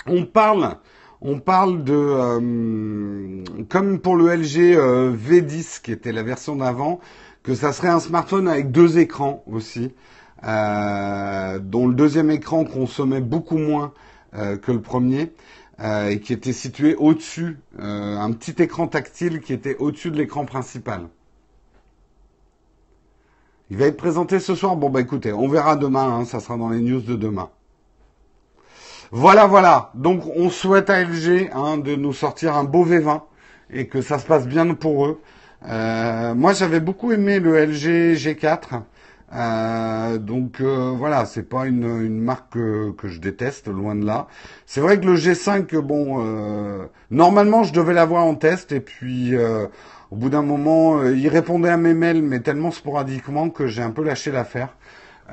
On parle, on parle de, euh, comme pour le LG euh, V10 qui était la version d'avant, que ça serait un smartphone avec deux écrans aussi, euh, dont le deuxième écran consommait beaucoup moins que le premier. et qui était situé au-dessus, un petit écran tactile qui était au-dessus de l'écran principal. Il va être présenté ce soir. Bon bah écoutez, on verra demain, hein, ça sera dans les news de demain. Voilà, voilà. Donc on souhaite à LG hein, de nous sortir un beau V20 et que ça se passe bien pour eux. Euh, moi j'avais beaucoup aimé le LG G4. Euh, donc euh, voilà, c'est pas une, marque que, je déteste, loin de là. C'est vrai que le G5, bon, euh, normalement je devais l'avoir en test et puis au bout d'un moment, il répondait à mes mails, mais tellement sporadiquement que j'ai un peu lâché l'affaire.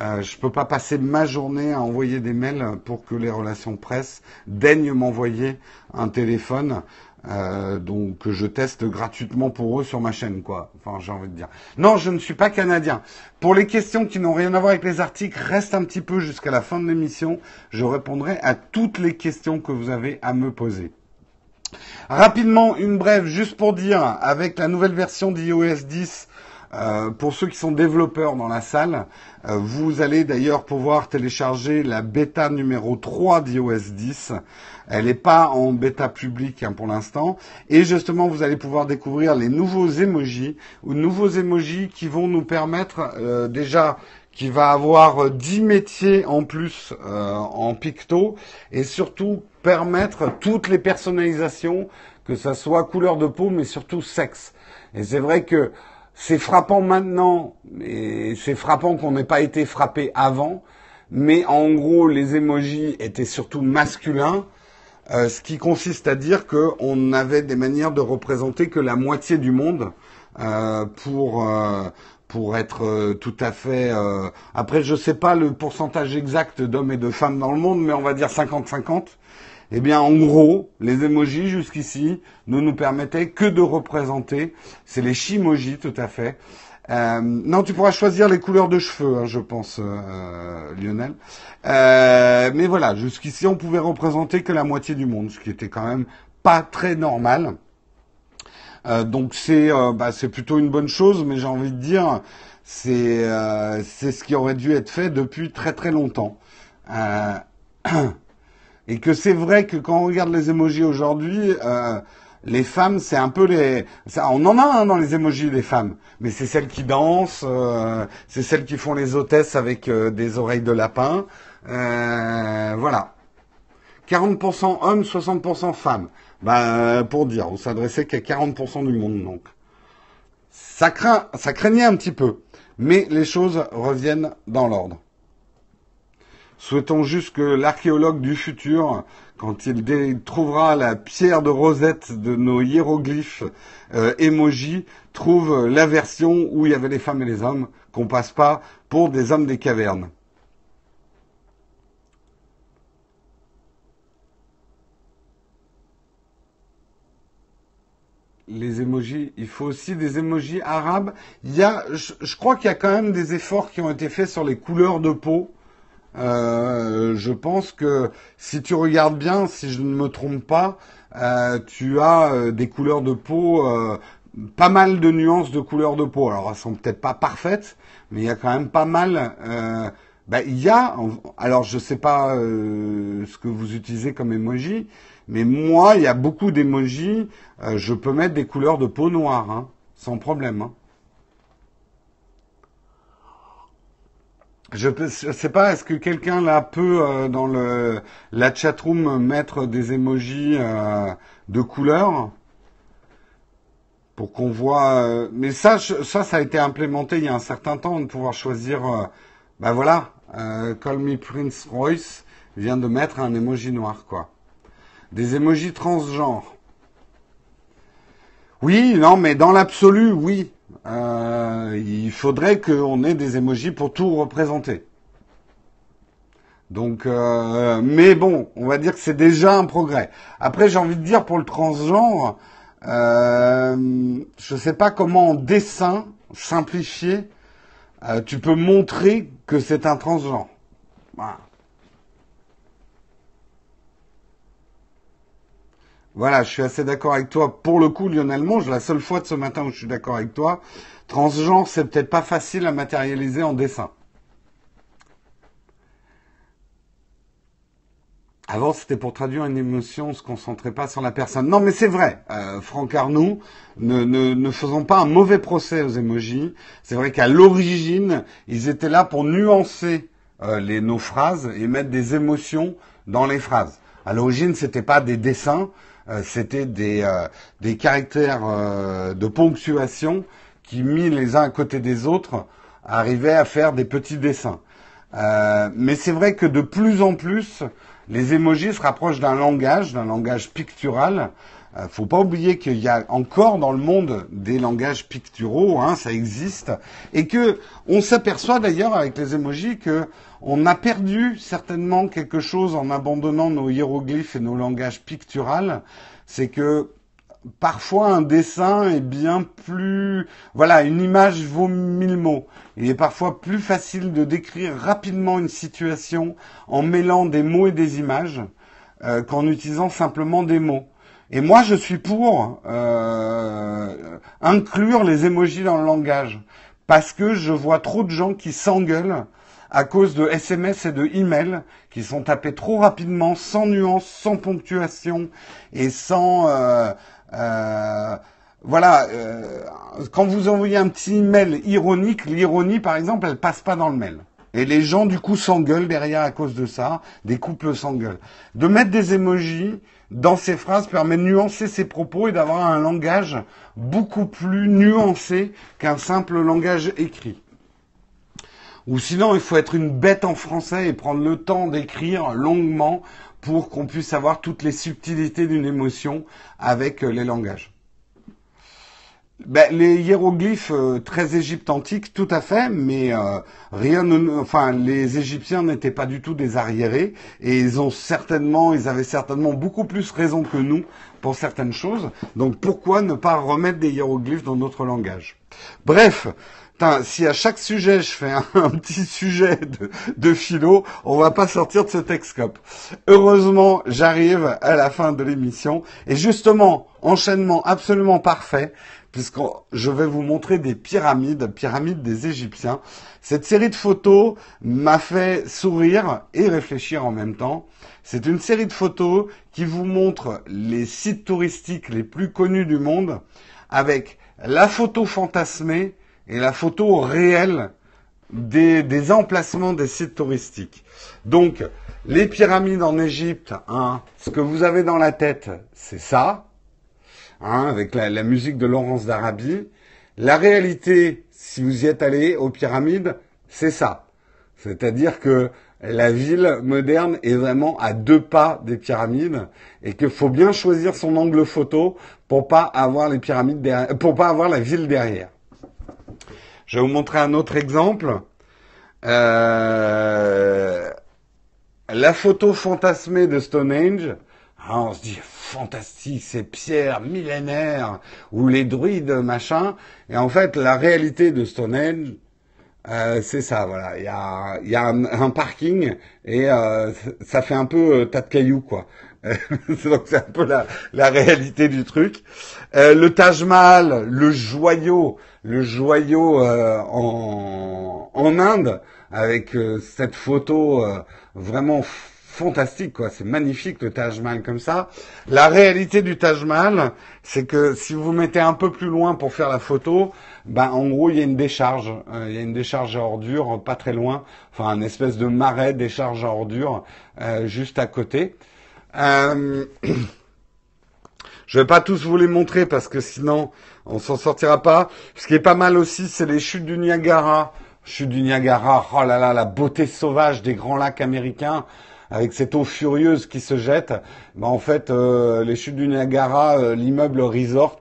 Euh, je peux pas passer ma journée à envoyer des mails pour que les relations presse daignent m'envoyer un téléphone. Euh, donc que je teste gratuitement pour eux sur ma chaîne, quoi. Enfin, j'ai envie de dire. Non, je ne suis pas canadien. Pour les questions qui n'ont rien à voir avec les articles, reste un petit peu jusqu'à la fin de l'émission. Je répondrai à toutes les questions que vous avez à me poser. Rapidement, une brève, juste pour dire, avec la nouvelle version d'iOS 10, euh, pour ceux qui sont développeurs dans la salle, euh, vous allez d'ailleurs pouvoir télécharger la bêta numéro 3 d'iOS 10. Elle n'est pas en bêta publique hein, pour l'instant. Et justement, vous allez pouvoir découvrir les nouveaux emojis, ou nouveaux emojis qui vont nous permettre euh, déjà qui va avoir 10 métiers en plus euh, en picto et surtout permettre toutes les personnalisations, que ça soit couleur de peau, mais surtout sexe. Et c'est vrai que c'est frappant maintenant, et c'est frappant qu'on n'ait pas été frappé avant, mais en gros, les emojis étaient surtout masculins, euh, ce qui consiste à dire qu'on avait des manières de représenter que la moitié du monde euh, pour euh, pour être tout à fait. Après, je sais pas le pourcentage exact d'hommes et de femmes dans le monde, mais on va dire 50-50. Eh bien, en gros, les emojis jusqu'ici ne nous permettaient que de représenter. C'est les chimojis, tout à fait. Euh, non, tu pourras choisir les couleurs de cheveux, hein, je pense, euh, Lionel. Euh, mais voilà, jusqu'ici, on pouvait représenter que la moitié du monde, ce qui était quand même pas très normal. Donc c'est bah, plutôt une bonne chose, mais j'ai envie de dire c'est c'est ce qui aurait dû être fait depuis très très longtemps. <clears throat> Et que c'est vrai que quand on regarde les emojis aujourd'hui, euh, les femmes, c'est un peu les... Ça, on en a un dans les emojis, les femmes. Mais c'est celles qui dansent, euh, c'est celles qui font les hôtesses avec euh, des oreilles de lapin. Euh, voilà. 40% hommes, 60% femmes. Ben, pour dire, on s'adressait qu'à 40% du monde, donc. Ça, craint, ça craignait un petit peu. Mais les choses reviennent dans l'ordre. Souhaitons juste que l'archéologue du futur, quand il trouvera la pierre de Rosette de nos hiéroglyphes euh, emoji, trouve la version où il y avait les femmes et les hommes, qu'on passe pas pour des hommes des cavernes. les emojis, il faut aussi des emojis arabes. Il y a, je crois qu'il y a quand même des efforts qui ont été faits sur les couleurs de peau. Euh, je pense que si tu regardes bien, si je ne me trompe pas, euh, tu as euh, des couleurs de peau, euh, pas mal de nuances de couleurs de peau. Alors elles sont peut-être pas parfaites, mais il y a quand même pas mal. Bah, il y a, alors je sais pas ce que vous utilisez comme emoji, mais moi il y a beaucoup d'emojis. je peux mettre des couleurs de peau noire, hein, sans problème. Hein. Je ne sais pas, est-ce que quelqu'un là peut euh, dans le la chatroom mettre des emojis euh, de couleur pour qu'on voit. Euh, mais ça, ça, ça a été implémenté il y a un certain temps de pouvoir choisir. Ben voilà, Call Me Prince Royce vient de mettre un emoji noir quoi. Des emojis transgenres. Oui, non, mais dans l'absolu, oui. Euh, il faudrait qu'on ait des emojis pour tout représenter. Donc, euh, mais bon, on va dire que c'est déjà un progrès. Après, j'ai envie de dire pour le transgenre, euh, je ne sais pas comment en dessin simplifié, tu peux montrer que c'est un transgenre. Voilà, je suis assez d'accord avec toi. Pour le coup, Lionel Monge, la seule fois de ce matin où je suis d'accord avec toi, transgenre, c'est peut-être pas facile à matérialiser en dessin. Avant, c'était pour traduire une émotion, on se concentrait pas sur la personne. Non, mais c'est vrai. Euh, Franck Arnoux, ne, ne, ne faisons pas un mauvais procès aux émojis. C'est vrai qu'à l'origine, ils étaient là pour nuancer euh, les, nos phrases et mettre des émotions dans les phrases. À l'origine, c'était pas des dessins, c'était des, euh, des caractères euh, de ponctuation qui, mis les uns à côté des autres, arrivaient à faire des petits dessins. mais c'est vrai que de plus en plus, les émojis se rapprochent d'un langage, d'un langage pictural. Euh, faut pas oublier qu'il y a encore dans le monde des langages picturaux, hein, ça existe, et que on s'aperçoit d'ailleurs avec les émojis que on a perdu certainement quelque chose en abandonnant nos hiéroglyphes et nos langages picturaux. C'est que parfois un dessin est bien plus... Voilà, une image vaut mille mots. Il est parfois plus facile de décrire rapidement une situation en mêlant des mots et des images euh, qu'en utilisant simplement des mots. Et moi, je suis pour euh, inclure les émojis dans le langage. Parce que je vois trop de gens qui s'engueulent à cause de SMS et de emails qui sont tapés trop rapidement, sans nuance, sans ponctuation et sans... Euh, euh, voilà, euh, quand vous envoyez un petit email ironique, l'ironie, par exemple, elle passe pas dans le mail. Et les gens, du coup, s'engueulent derrière à cause de ça. Des couples s'engueulent. De mettre des émojis dans ces phrases permet de nuancer ses propos et d'avoir un langage beaucoup plus nuancé qu'un simple langage écrit. Ou sinon, il faut être une bête en français et prendre le temps d'écrire longuement pour qu'on puisse avoir toutes les subtilités d'une émotion avec euh, les langages. Ben, les hiéroglyphes euh, très Égypte antique, tout à fait, mais euh, rien ne, enfin, les Égyptiens n'étaient pas du tout des arriérés et ils ont certainement, ils avaient certainement beaucoup plus raison que nous pour certaines choses. Donc pourquoi ne pas remettre des hiéroglyphes dans notre langage? Bref, si à chaque sujet je fais <laughs> un, petit sujet de, de, philo, on va pas sortir de ce Texcope. Heureusement, j'arrive à la fin de l'émission et justement, enchaînement absolument parfait puisque je vais vous montrer des pyramides, pyramides des Égyptiens. Cette série de photos m'a fait sourire et réfléchir en même temps. C'est une série de photos qui vous montre les sites touristiques les plus connus du monde avec la photo fantasmée et la photo réelle des, emplacements des sites touristiques. Donc, les pyramides en Égypte, hein, ce que vous avez dans la tête, c'est ça, hein, avec la, musique de Laurence d'Arabie. La réalité, si vous y êtes allé aux pyramides, c'est ça. C'est-à-dire que la ville moderne est vraiment à deux pas des pyramides et qu'il faut bien choisir son angle photo pour pas avoir les pyramides pour pas avoir la ville derrière. Je vais vous montrer un autre exemple. Euh, la photo fantasmée de Stonehenge. Ah, on se dit fantastique, ces pierres millénaires ou les druides machin. Et en fait, la réalité de Stonehenge, euh, c'est ça, voilà. Il y a, un, parking et euh, ça fait un peu tas de cailloux, quoi. <laughs> Donc c'est un peu la, la réalité du truc. Euh, le Taj Mahal, le joyau, le joyau en, en Inde, avec cette photo vraiment fantastique, quoi. C'est magnifique le Taj Mahal comme ça. La réalité du Taj Mahal, c'est que si vous mettez un peu plus loin pour faire la photo, ben en gros il y a une décharge, euh, il y a une décharge à ordures pas très loin, enfin un espèce de marais décharge à ordures euh, juste à côté. Euh, <clears throat> je vais pas tous vous les montrer parce que sinon on s'en sortira pas. Ce qui est pas mal aussi, c'est les chutes du Niagara. Chutes du Niagara, oh là là, la beauté sauvage des grands lacs américains avec cette eau furieuse qui se jette, ben en fait, euh, les chutes du Niagara, euh, l'immeuble resort,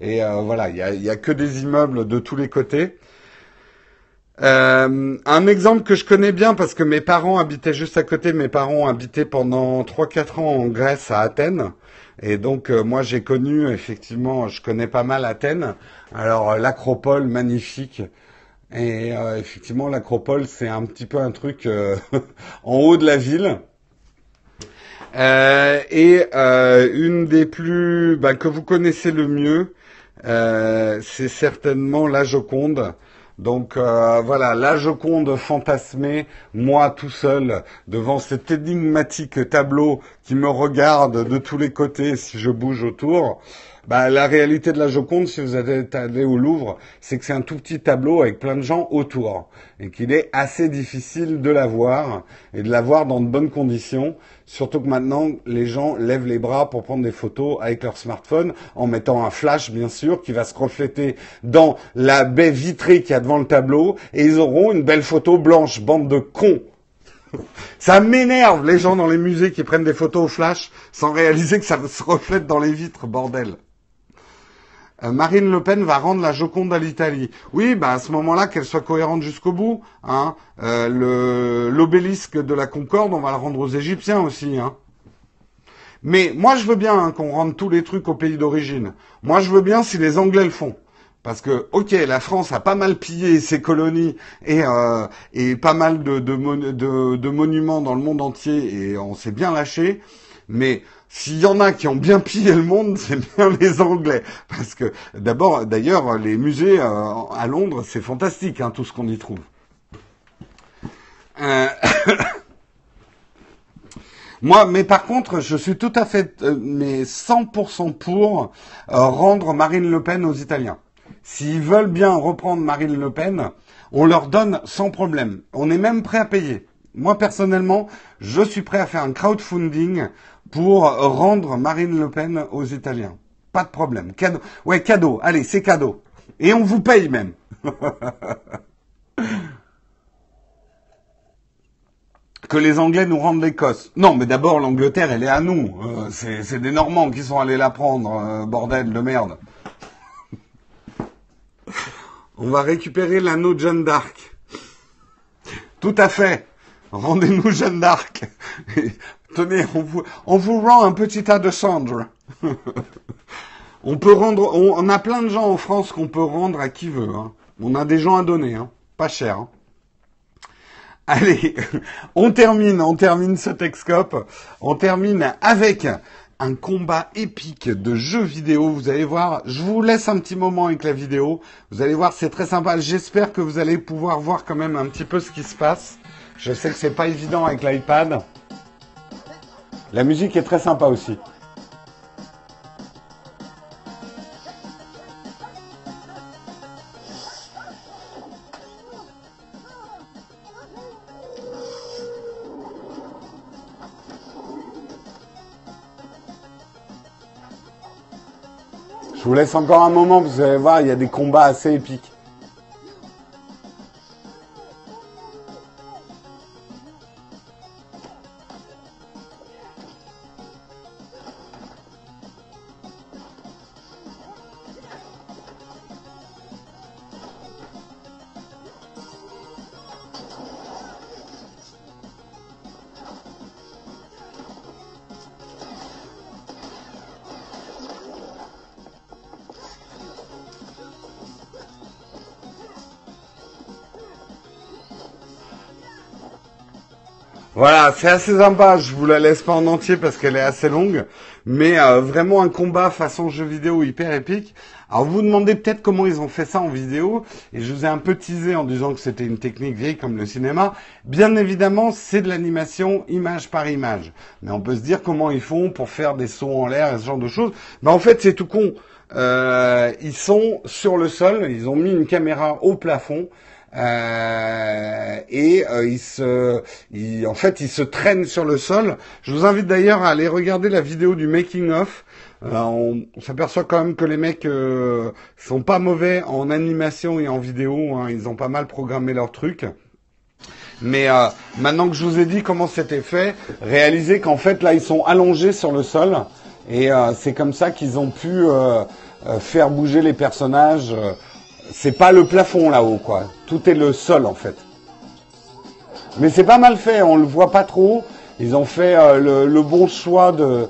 et voilà, il y y a, que des immeubles de tous les côtés. Un exemple que je connais bien parce que mes parents habitaient juste à côté, mes parents habitaient pendant 3-4 ans en Grèce, à Athènes. Et donc moi j'ai connu effectivement, je connais pas mal Athènes. Alors l'acropole magnifique, et euh, effectivement, l'acropole, c'est un petit peu un truc euh, <laughs> en haut de la ville. Euh, et une des plus bah, que vous connaissez le mieux, c'est certainement la Joconde. Donc euh, voilà, la Joconde fantasmée, moi tout seul, devant cet énigmatique tableau qui me regarde de tous les côtés si je bouge autour. Bah, la réalité de la Joconde, si vous êtes allé au Louvre, c'est que c'est un tout petit tableau avec plein de gens autour et qu'il est assez difficile de la voir et de la voir dans de bonnes conditions. Surtout que maintenant, les gens lèvent les bras pour prendre des photos avec leur smartphone en mettant un flash, bien sûr, qui va se refléter dans la baie vitrée qu'il y a devant le tableau et ils auront une belle photo blanche, bande de cons. <laughs> Ça m'énerve les gens dans les musées qui prennent des photos au flash sans réaliser que ça se reflète dans les vitres, bordel. Euh, Marine Le Pen va rendre la Joconde à l'Italie. Oui, bah à ce moment-là, qu'elle soit cohérente jusqu'au bout. Hein. Euh, l'obélisque de la Concorde, on va le rendre aux Égyptiens aussi. Hein. Mais moi, je veux bien hein, qu'on rende tous les trucs au pays d'origine. Moi, je veux bien si les Anglais le font. Parce que, ok, la France a pas mal pillé ses colonies et, euh, et pas mal de, de, de monuments dans le monde entier et on s'est bien lâché. Mais s'il y en a qui ont bien pillé le monde, <laughs> c'est bien les Anglais. Parce que d'abord, d'ailleurs, les musées euh, à Londres, c'est fantastique, hein, tout ce qu'on y trouve. Euh, <coughs> moi, mais par contre, je suis tout à fait, euh, mais 100% pour rendre Marine Le Pen aux Italiens. S'ils veulent bien reprendre Marine Le Pen, on leur donne sans problème. On est même prêt à payer. Moi, personnellement, je suis prêt à faire un crowdfunding pour rendre Marine Le Pen aux Italiens. Pas de problème. Cadeau. Ouais, cadeau. Allez, c'est cadeau. Et on vous paye même. <laughs> que les Anglais nous rendent l'Écosse. Non, mais d'abord, l'Angleterre, elle est à nous. Euh, c'est des Normands qui sont allés la prendre, euh, bordel de merde. On va récupérer l'anneau de Jeanne d'Arc. Tout à fait. Rendez-nous Jeanne d'Arc. <laughs> Tenez, on vous, on vous rend un petit tas de cendres. <laughs> on peut rendre, on, a plein de gens en France qu'on peut rendre à qui veut. Hein. On a des gens à donner, hein. pas cher. Hein. <laughs> Allez, on termine, on termine ce Texcope. On termine avec un combat épique de jeux vidéo. Vous allez voir, je vous laisse un petit moment avec la vidéo. Vous allez voir, c'est très sympa. J'espère que vous allez pouvoir voir quand même un petit peu ce qui se passe. Je sais que c'est pas évident avec l'iPad. La musique est très sympa aussi. Je vous laisse encore un moment, vous allez voir, il y a des combats assez épiques. Voilà, c'est assez sympa. Je vous la laisse pas en entier parce qu'elle est assez longue, mais euh, vraiment un combat façon jeu vidéo hyper épique. Alors vous vous demandez peut-être comment ils ont fait ça en vidéo, et je vous ai un peu teasé en disant que c'était une technique vieille comme le cinéma. Bien évidemment, c'est de l'animation image par image, mais on peut se dire comment ils font pour faire des sauts en l'air et ce genre de choses. Mais en fait, c'est tout con. Euh, ils sont sur le sol, ils ont mis une caméra au plafond. Euh, et euh, il se, en fait, il se traîne sur le sol. Je vous invite d'ailleurs à aller regarder la vidéo du making of. Euh, on, s'aperçoit quand même que les mecs sont pas mauvais en animation et en vidéo. Hein. Ils ont pas mal programmé leur truc. Mais maintenant que je vous ai dit comment c'était fait, réalisez qu'en fait là ils sont allongés sur le sol et c'est comme ça qu'ils ont pu faire bouger les personnages c'est pas le plafond là-haut, quoi. Tout est le sol, en fait. Mais c'est pas mal fait, on le voit pas trop. Ils ont fait euh, le, bon choix de,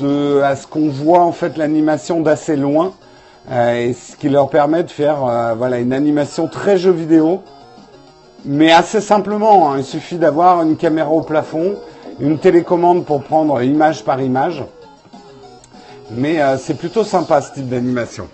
de à ce qu'on voit en fait l'animation d'assez loin, euh, et ce qui leur permet de faire euh, voilà une animation très jeu vidéo, mais assez simplement. Hein. il suffit d'avoir une caméra au plafond, une télécommande pour prendre image par image, mais c'est plutôt sympa ce type d'animation.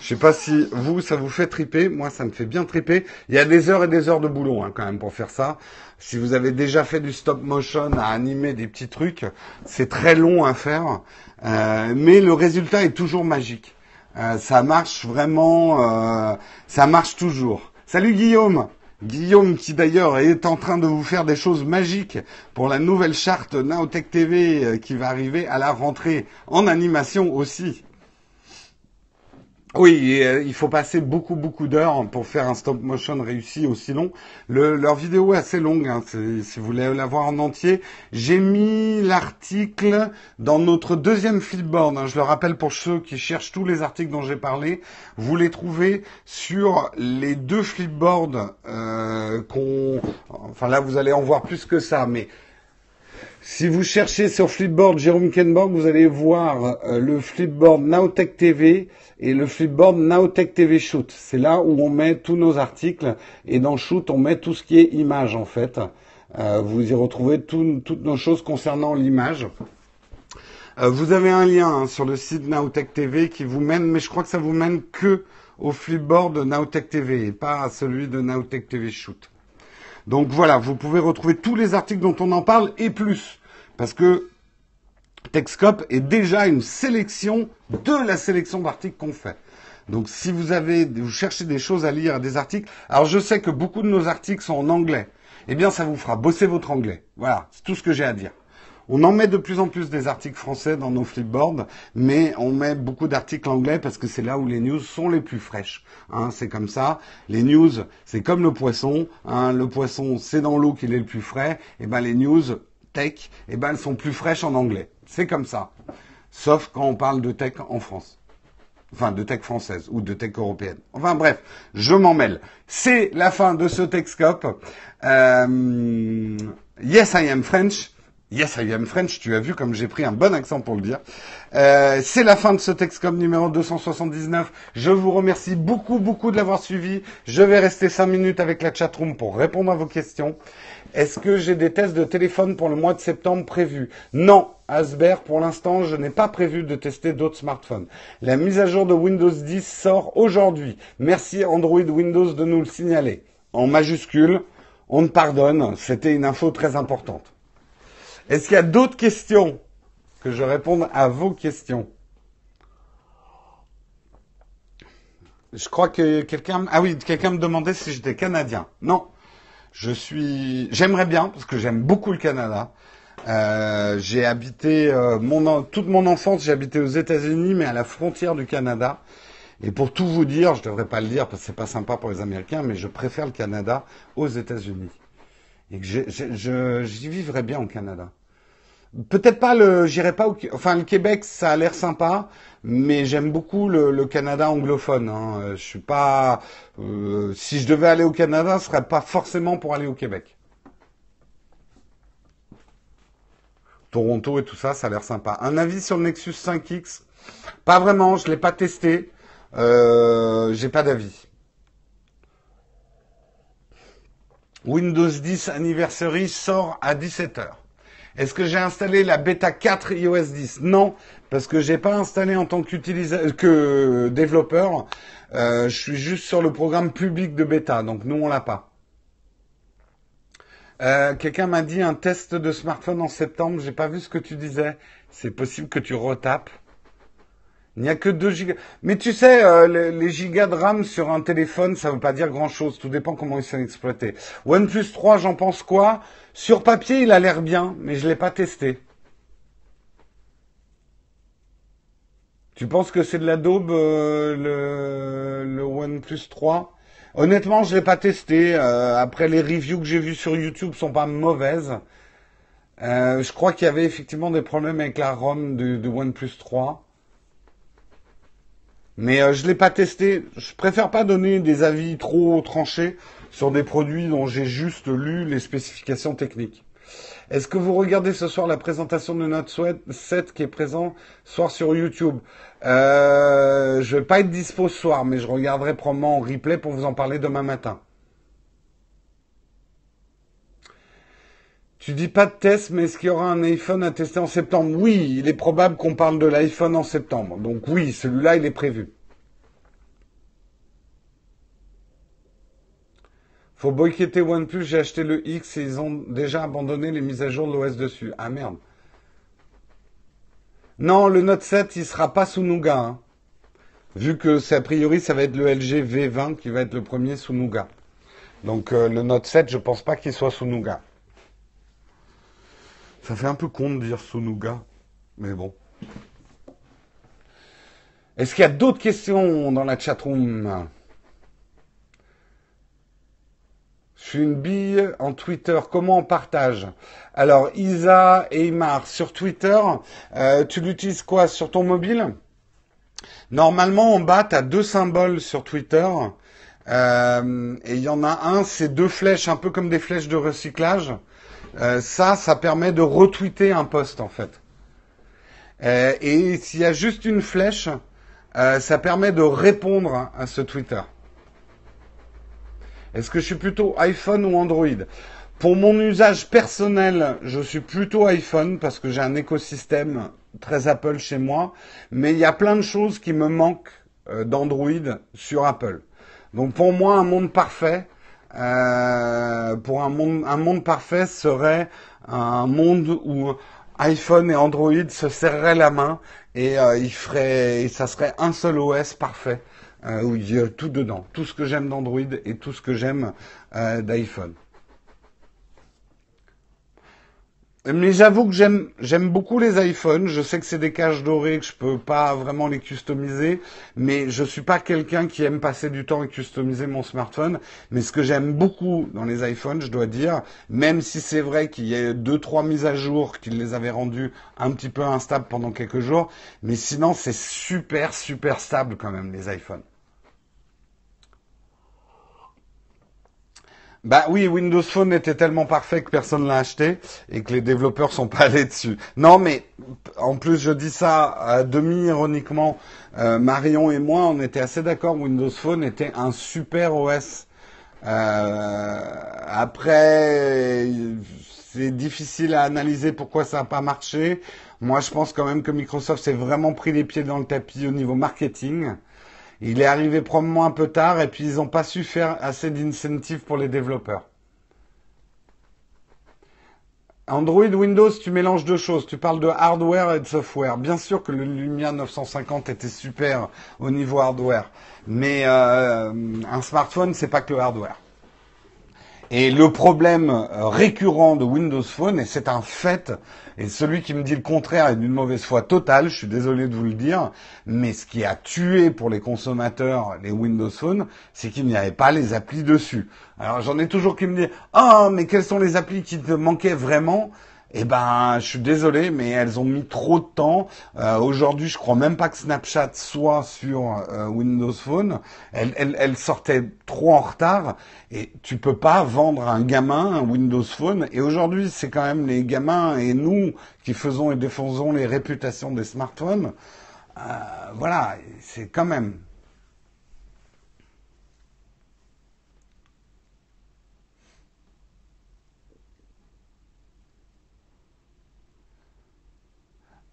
Je sais pas si vous, ça vous fait triper. Moi, ça me fait bien triper. Il y a des heures et des heures de boulot hein, quand même pour faire ça. Si vous avez déjà fait du stop motion à animer des petits trucs, c'est très long à faire. Euh, mais le résultat est toujours magique. Euh, ça marche vraiment, euh, ça marche toujours. Salut Guillaume Guillaume qui d'ailleurs est en train de vous faire des choses magiques pour la nouvelle charte Naotech TV qui va arriver à la rentrée en animation aussi. Oui, euh, il faut passer beaucoup beaucoup d'heures pour faire un stop motion réussi aussi long. leur vidéo est assez longue, hein, si vous voulez la voir en entier. J'ai mis l'article dans notre deuxième flipboard. Hein. je le rappelle pour ceux qui cherchent tous les articles dont j'ai parlé. Vous les trouvez sur les deux flipboards euh, qu'on... Enfin là, vous allez en voir plus que ça, mais si vous cherchez sur Flipboard Jérôme Kenborg, vous allez voir euh, le Flipboard Nowtech TV et le Flipboard Nowtech TV Shoot. C'est là où on met tous nos articles et dans Shoot, on met tout ce qui est image en fait. Euh, vous y retrouvez toutes nos choses concernant l'image. Euh, vous avez un lien hein, sur le site Nowtech TV qui vous mène, mais je crois que ça vous mène que au Flipboard Nowtech TV et pas à celui de Nowtech TV Shoot. Donc voilà, vous pouvez retrouver tous les articles dont on en parle et plus. Parce que Techscope est déjà une sélection de la sélection d'articles qu'on fait. Donc si vous avez, vous cherchez des choses à lire, des articles, alors je sais que beaucoup de nos articles sont en anglais. Eh bien, ça vous fera bosser votre anglais. Voilà, c'est tout ce que j'ai à dire. On en met de plus en plus des articles français dans nos flipboards, mais on met beaucoup d'articles anglais parce que c'est là où les news sont les plus fraîches. Hein, c'est comme ça. Les news, c'est comme le poisson. Hein, le poisson, c'est dans l'eau qu'il est le plus frais. Et ben les news tech, et ben elles sont plus fraîches en anglais. C'est comme ça. Sauf quand on parle de tech en France. Enfin, de tech française ou de tech européenne. Enfin bref, je m'en mêle. C'est la fin de ce Techscope. Euh, yes, I am French. Yes, I am French. Tu as vu comme j'ai pris un bon accent pour le dire. Euh, c'est la fin de ce Texcom numéro 279. Je vous remercie beaucoup, beaucoup de l'avoir suivi. Je vais rester cinq minutes avec la chatroom pour répondre à vos questions. Est-ce que j'ai des tests de téléphone pour le mois de septembre prévus? Non, Asber, pour l'instant, je n'ai pas prévu de tester d'autres smartphones. La mise à jour de Windows 10 sort aujourd'hui. Merci Android Windows de nous le signaler. En majuscule, on ne pardonne, c'était une info très importante. Est-ce qu'il y a d'autres questions? Que je réponde à vos questions. Je crois que quelqu'un... Ah oui, quelqu'un me demandait si j'étais canadien. Non, je suis... J'aimerais bien, parce que j'aime beaucoup le Canada. Euh, j'ai habité euh, toute mon enfance, j'ai habité aux États-Unis, mais à la frontière du Canada. Et pour tout vous dire, je devrais pas le dire parce que c'est pas sympa pour les Américains, mais je préfère le Canada aux États-Unis. Et que j'y vivrais bien au Canada. Peut-être pas le, j'irai pas au, enfin le Québec, ça a l'air sympa, mais j'aime beaucoup le, Canada anglophone. Hein. Je suis pas, euh, si je devais aller au Canada, ce serait pas forcément pour aller au Québec. Toronto et tout ça, ça a l'air sympa. Un avis sur le Nexus 5X Pas vraiment, je l'ai pas testé. Euh, j'ai pas d'avis. Windows 10 Anniversary sort à 17h. Est-ce que j'ai installé la bêta 4 iOS 10 Non, parce que j'ai pas installé en tant qu'utilisateur que développeur. Euh, je suis juste sur le programme public de bêta, donc nous on l'a pas. Euh, quelqu'un m'a dit un test de smartphone en septembre. J'ai pas vu ce que tu disais. C'est possible que tu retapes. Il n'y a que 2 gigas. Mais tu sais, euh, les, gigas de RAM sur un téléphone, ça ne veut pas dire grand-chose. Tout dépend comment ils sont exploités. OnePlus 3, j'en pense quoi? Sur papier, il a l'air bien, mais je ne l'ai pas testé. Tu penses que c'est de la daube, euh, le, OnePlus 3 Honnêtement, je ne l'ai pas testé. Euh, après, les reviews que j'ai vues sur YouTube sont pas mauvaises. je crois qu'il y avait effectivement des problèmes avec la ROM de, de OnePlus 3. Mais euh, je l'ai pas testé. Je préfère pas donner des avis trop tranchés sur des produits dont j'ai juste lu les spécifications techniques. Est-ce que vous regardez ce soir la présentation de Note 7 qui est présent ce soir sur YouTube? Euh, Je vais pas être dispo ce soir, mais je regarderai probablement en replay pour vous en parler demain matin. Tu dis pas de test, mais est-ce qu'il y aura un iPhone à tester en septembre? Oui, il est probable qu'on parle de l'iPhone en septembre. Donc oui, celui-là, il est prévu. Faut boycotter OnePlus, j'ai acheté le X et ils ont déjà abandonné les mises à jour de l'OS dessus. Ah merde. Non, le Note 7, il sera pas sous Nougat. Hein. Vu que c'est a priori, ça va être le LG V20 qui va être le premier sous Nougat. Donc euh, le Note 7, je pense pas qu'il soit sous Nougat. Ça fait un peu con de dire sous Nougat, mais bon. Est-ce qu'il y a d'autres questions dans la chatroom? Je suis une bille en Twitter. Comment on partage? Alors, Isa et Imar, sur Twitter, euh, tu l'utilises quoi? Sur ton mobile? Normalement, en bas, tu as deux symboles sur Twitter. Euh, et il y en a un, c'est deux flèches, un peu comme des flèches de recyclage. Euh, ça, ça permet de retweeter un post, en fait. et s'il y a juste une flèche, ça permet de répondre à ce Twitter. Est-ce que je suis plutôt iPhone ou Android? Pour mon usage personnel, je suis plutôt iPhone parce que j'ai un écosystème très Apple chez moi, mais il y a plein de choses qui me manquent euh, d'Android sur Apple. Donc pour moi, un monde parfait, euh, pour un monde, parfait serait un monde où iPhone et Android se serreraient la main et euh, il ferait, ça serait un seul OS parfait euh, où il y a tout dedans, tout ce que j'aime d'Android et tout ce que j'aime d'iPhone. Mais j'avoue que j'aime beaucoup les iPhones. Je sais que c'est des caches dorées que je peux pas vraiment les customiser, mais je suis pas quelqu'un qui aime passer du temps à customiser mon smartphone. Mais ce que j'aime beaucoup dans les iPhones, je dois dire, même si c'est vrai qu'il y a deux trois mises à jour qui les avaient rendus un petit peu instables pendant quelques jours, mais sinon c'est super super stable quand même les iPhones. Bah oui, Windows Phone était tellement parfait que personne l'a acheté et que les développeurs sont pas allés dessus. Non, mais en plus je dis ça à demi ironiquement. Euh, Marion et moi, on était assez d'accord. Windows Phone était un super OS. Euh, après, c'est difficile à analyser pourquoi ça n'a pas marché. Moi, je pense quand même que Microsoft s'est vraiment pris les pieds dans le tapis au niveau marketing. Il est arrivé probablement un peu tard et puis ils n'ont pas su faire assez d'incentives pour les développeurs. Android, Windows, tu mélanges deux choses. Tu parles de hardware et de software. Bien sûr que le Lumia 950 était super au niveau hardware, mais euh, un smartphone, c'est pas que le hardware. Et le problème euh, récurrent de Windows Phone, et c'est un fait, et celui qui me dit le contraire est d'une mauvaise foi totale, je suis désolé de vous le dire, mais ce qui a tué pour les consommateurs les Windows Phone, c'est qu'il n'y avait pas les applis dessus. Alors j'en ai toujours qui me disent « Ah, mais quelles sont les applis qui te manquaient vraiment ?» Eh ben, je suis désolé, mais elles ont mis trop de temps. Euh, aujourd'hui, je crois même pas que Snapchat soit sur euh, Windows Phone. Elle, elle, elle, sortait trop en retard et tu peux pas vendre un gamin un Windows Phone. Et aujourd'hui, c'est quand même les gamins et nous qui faisons et défendons les réputations des smartphones. Euh, voilà, c'est quand même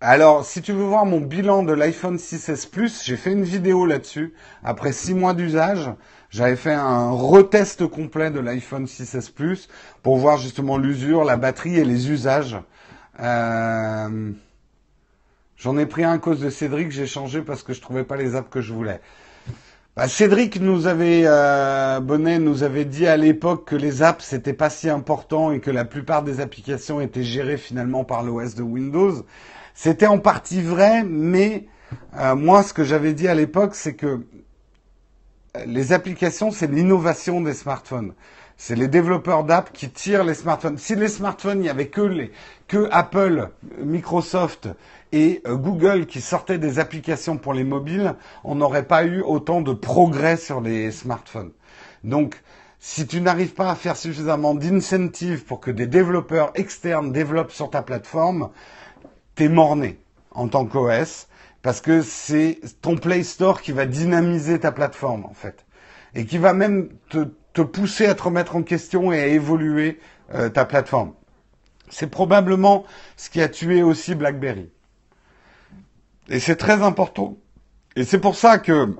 Alors, si tu veux voir mon bilan de l'iPhone 6S Plus, j'ai fait une vidéo là-dessus. Après six mois d'usage, j'avais fait un retest complet de l'iPhone 6S Plus pour voir justement l'usure, la batterie et les usages. Euh, j'en ai pris un à cause de Cédric, j'ai changé parce que je trouvais pas les apps que je voulais. Bah, Cédric nous avait euh, Bonnet nous avait dit à l'époque que les apps c'était pas si important et que la plupart des applications étaient gérées finalement par l'OS de Windows. C'était en partie vrai, mais euh, moi, ce que j'avais dit à l'époque, c'est que les applications, c'est l'innovation des smartphones. C'est les développeurs d'app qui tirent les smartphones. Si les smartphones, il n'y avait que Apple, Microsoft et euh, Google qui sortaient des applications pour les mobiles, on n'aurait pas eu autant de progrès sur les smartphones. Donc, si tu n'arrives pas à faire suffisamment d'incentives pour que des développeurs externes développent sur ta plateforme, t'es morné en tant qu'OS parce que c'est ton Play Store qui va dynamiser ta plateforme en fait et qui va même te, te pousser à te remettre en question et à évoluer euh, ta plateforme. C'est probablement ce qui a tué aussi BlackBerry. Et c'est très important. Et c'est pour ça que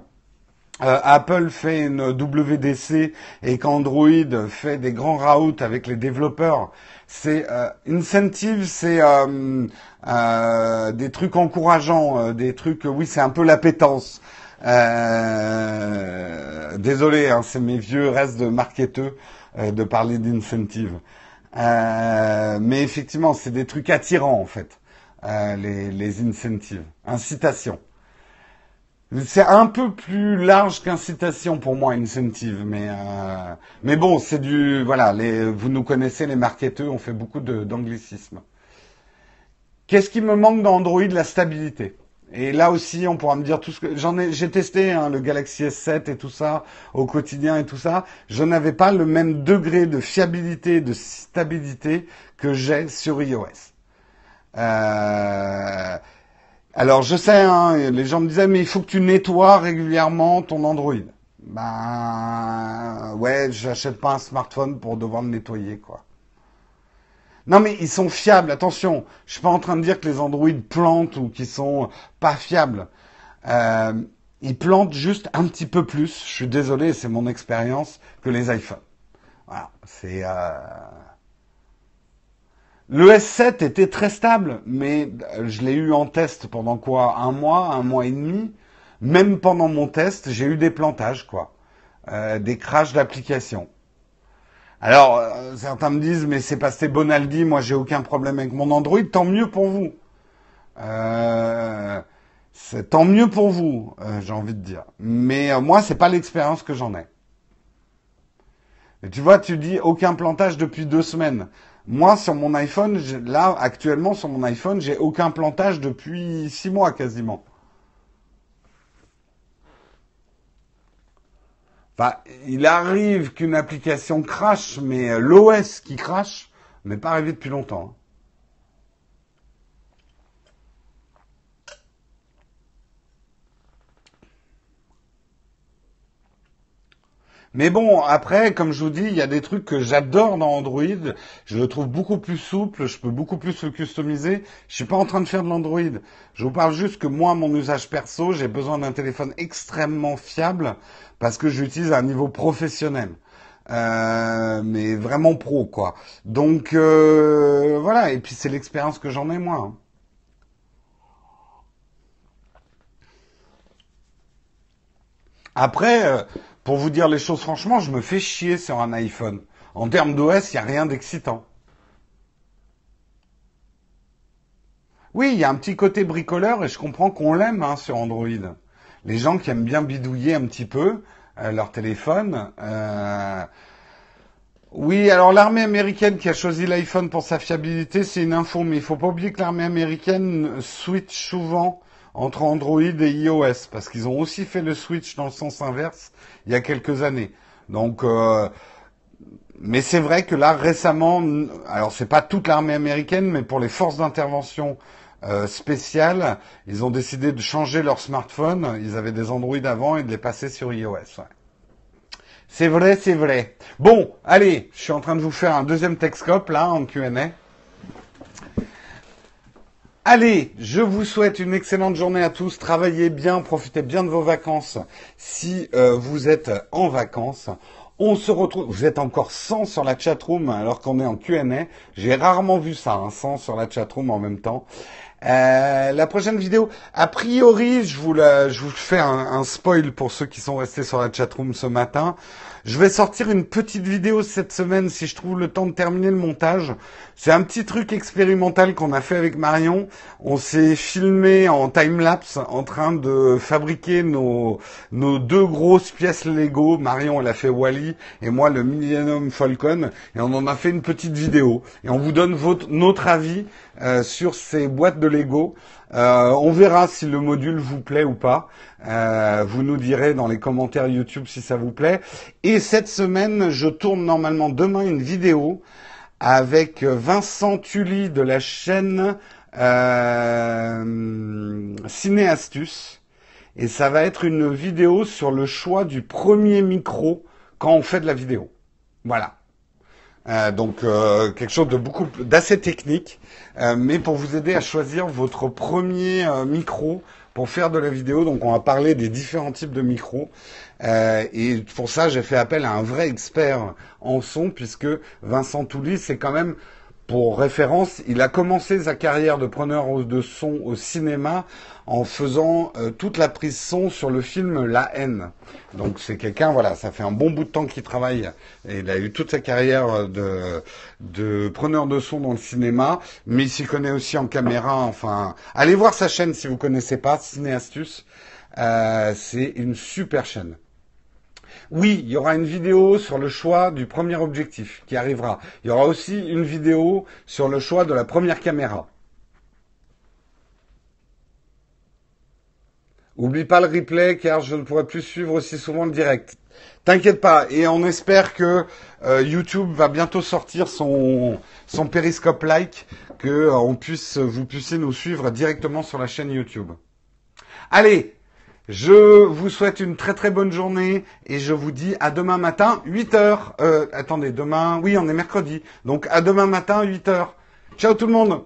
euh, Apple fait une WDC et qu'Android fait des grands routes avec les développeurs. C'est euh, incentive, c'est euh, des trucs encourageants, des trucs. Oui, c'est un peu l'appétence. désolé, hein, c'est mes vieux restes de marketeux de parler d'incentive. mais effectivement, c'est des trucs attirants en fait, les, les incentives, incitations. C'est un peu plus large qu'incitation pour moi, incentive, mais euh, mais bon, c'est du voilà. Les, vous nous connaissez, les marketeurs, on fait beaucoup d'anglicisme. Qu'est-ce qui me manque dans Android? La stabilité. Et là aussi, on pourra me dire tout ce que j'en ai. J'ai testé hein, le Galaxy S7 et tout ça au quotidien et tout ça. Je n'avais pas le même degré de fiabilité, de stabilité que j'ai sur iOS. Euh, alors je sais, hein, les gens me disaient mais il faut que tu nettoies régulièrement ton Android. Ben ouais, j'achète pas un smartphone pour devoir le nettoyer quoi. Non mais ils sont fiables, attention. Je suis pas en train de dire que les Android plantent ou qu'ils sont pas fiables. Euh, ils plantent juste un petit peu plus. Je suis désolé, c'est mon expérience que les iPhones. Voilà, c'est. Euh... Le S7 était très stable, mais je l'ai eu en test pendant quoi? Un mois, un mois et demi? Même pendant mon test, j'ai eu des plantages, quoi. Euh, des crashs d'application. Alors, euh, certains me disent, mais c'est passé Bonaldi, moi j'ai aucun problème avec mon Android, tant mieux pour vous. Euh, c'est tant mieux pour vous, j'ai envie de dire. Mais moi, c'est pas l'expérience que j'en ai. Tu vois, tu dis aucun plantage depuis deux semaines. Moi, sur mon iPhone, là, actuellement, sur mon iPhone, j'ai aucun plantage depuis six mois quasiment. Enfin, il arrive qu'une application crache, mais l'OS qui crache n'est pas arrivé depuis longtemps. Mais bon, après, comme je vous dis, il y a des trucs que j'adore dans Android. Je le trouve beaucoup plus souple, je peux beaucoup plus le customiser. Je suis pas en train de faire de l'Android. Je vous parle juste que moi, mon usage perso, j'ai besoin d'un téléphone extrêmement fiable parce que j'utilise à un niveau professionnel. Euh, mais vraiment pro, quoi. Donc euh, voilà, et puis c'est l'expérience que j'en ai moi. Hein. Après, euh, pour vous dire les choses franchement, je me fais chier sur un iPhone. En termes d'OS, il n'y a rien d'excitant. Oui, il y a un petit côté bricoleur et je comprends qu'on l'aime hein, sur Android. Les gens qui aiment bien bidouiller un petit peu euh, leur téléphone. Euh, oui, alors l'armée américaine qui a choisi l'iPhone pour sa fiabilité, c'est une info, mais il faut pas oublier que l'armée américaine switch souvent entre Android et iOS, parce qu'ils ont aussi fait le switch dans le sens inverse il y a quelques années. Donc, euh, mais c'est vrai que là récemment, alors c'est pas toute l'armée américaine, mais pour les forces d'intervention euh, spéciales, ils ont décidé de changer leur smartphone. Ils avaient des Android avant et de les passer sur iOS. C'est vrai, c'est vrai. Bon, allez, je suis en train de vous faire un deuxième Texcope là en Q&A. Allez, je vous souhaite une excellente journée à tous. Travaillez bien, profitez bien de vos vacances. Si euh, vous êtes en vacances, on se retrouve. Vous êtes encore 100 sur la chatroom alors qu'on est en Q&A. J'ai rarement vu ça, 100 hein, sur la chatroom en même temps. Euh, la prochaine vidéo, a priori, je vous, je vous fais un, un, spoil pour ceux qui sont restés sur la chatroom ce matin. Je vais sortir une petite vidéo cette semaine si je trouve le temps de terminer le montage. C'est un petit truc expérimental qu'on a fait avec Marion. On s'est filmé en time-lapse en train de fabriquer nos, deux grosses pièces Lego. Marion, elle a fait Wally et moi le Millennium Falcon. Et on en a fait une petite vidéo. Et on vous donne notre avis euh, sur ces boîtes de Lego. Euh, on verra si le module vous plaît ou pas. Euh, vous nous direz dans les commentaires YouTube si ça vous plaît. Et cette semaine, je tourne normalement demain une vidéo avec Vincent Tully de la chaîne euh, Ciné Astuce. Et ça va être une vidéo sur le choix du premier micro quand on fait de la vidéo. Voilà. Euh, donc euh, quelque chose de beaucoup d'assez technique, mais pour vous aider à choisir votre premier micro pour faire de la vidéo. Donc on va parler des différents types de micros. Euh, et pour ça, j'ai fait appel à un vrai expert en son, puisque Vincent Toulis, c'est quand même pour référence, il a commencé sa carrière de preneur de son au cinéma en faisant euh, toute la prise son sur le film La haine. Donc c'est quelqu'un, voilà, ça fait un bon bout de temps qu'il travaille et il a eu toute sa carrière de, de preneur de son dans le cinéma, mais il s'y connaît aussi en caméra. Enfin, allez voir sa chaîne si vous connaissez pas, Cinéastus. Euh, c'est une super chaîne. Oui, il y aura une vidéo sur le choix du premier objectif qui arrivera. Il y aura aussi une vidéo sur le choix de la première caméra. Oublie pas le replay car je ne pourrai plus suivre aussi souvent le direct. T'inquiète pas, et on espère que euh, YouTube va bientôt sortir son, son périscope like, que euh, on puisse, vous puissiez nous suivre directement sur la chaîne YouTube. Allez, je vous souhaite une très très bonne journée et je vous dis à demain matin 8h. Euh, attendez, demain, oui, on est mercredi. Donc à demain matin 8h. Ciao tout le monde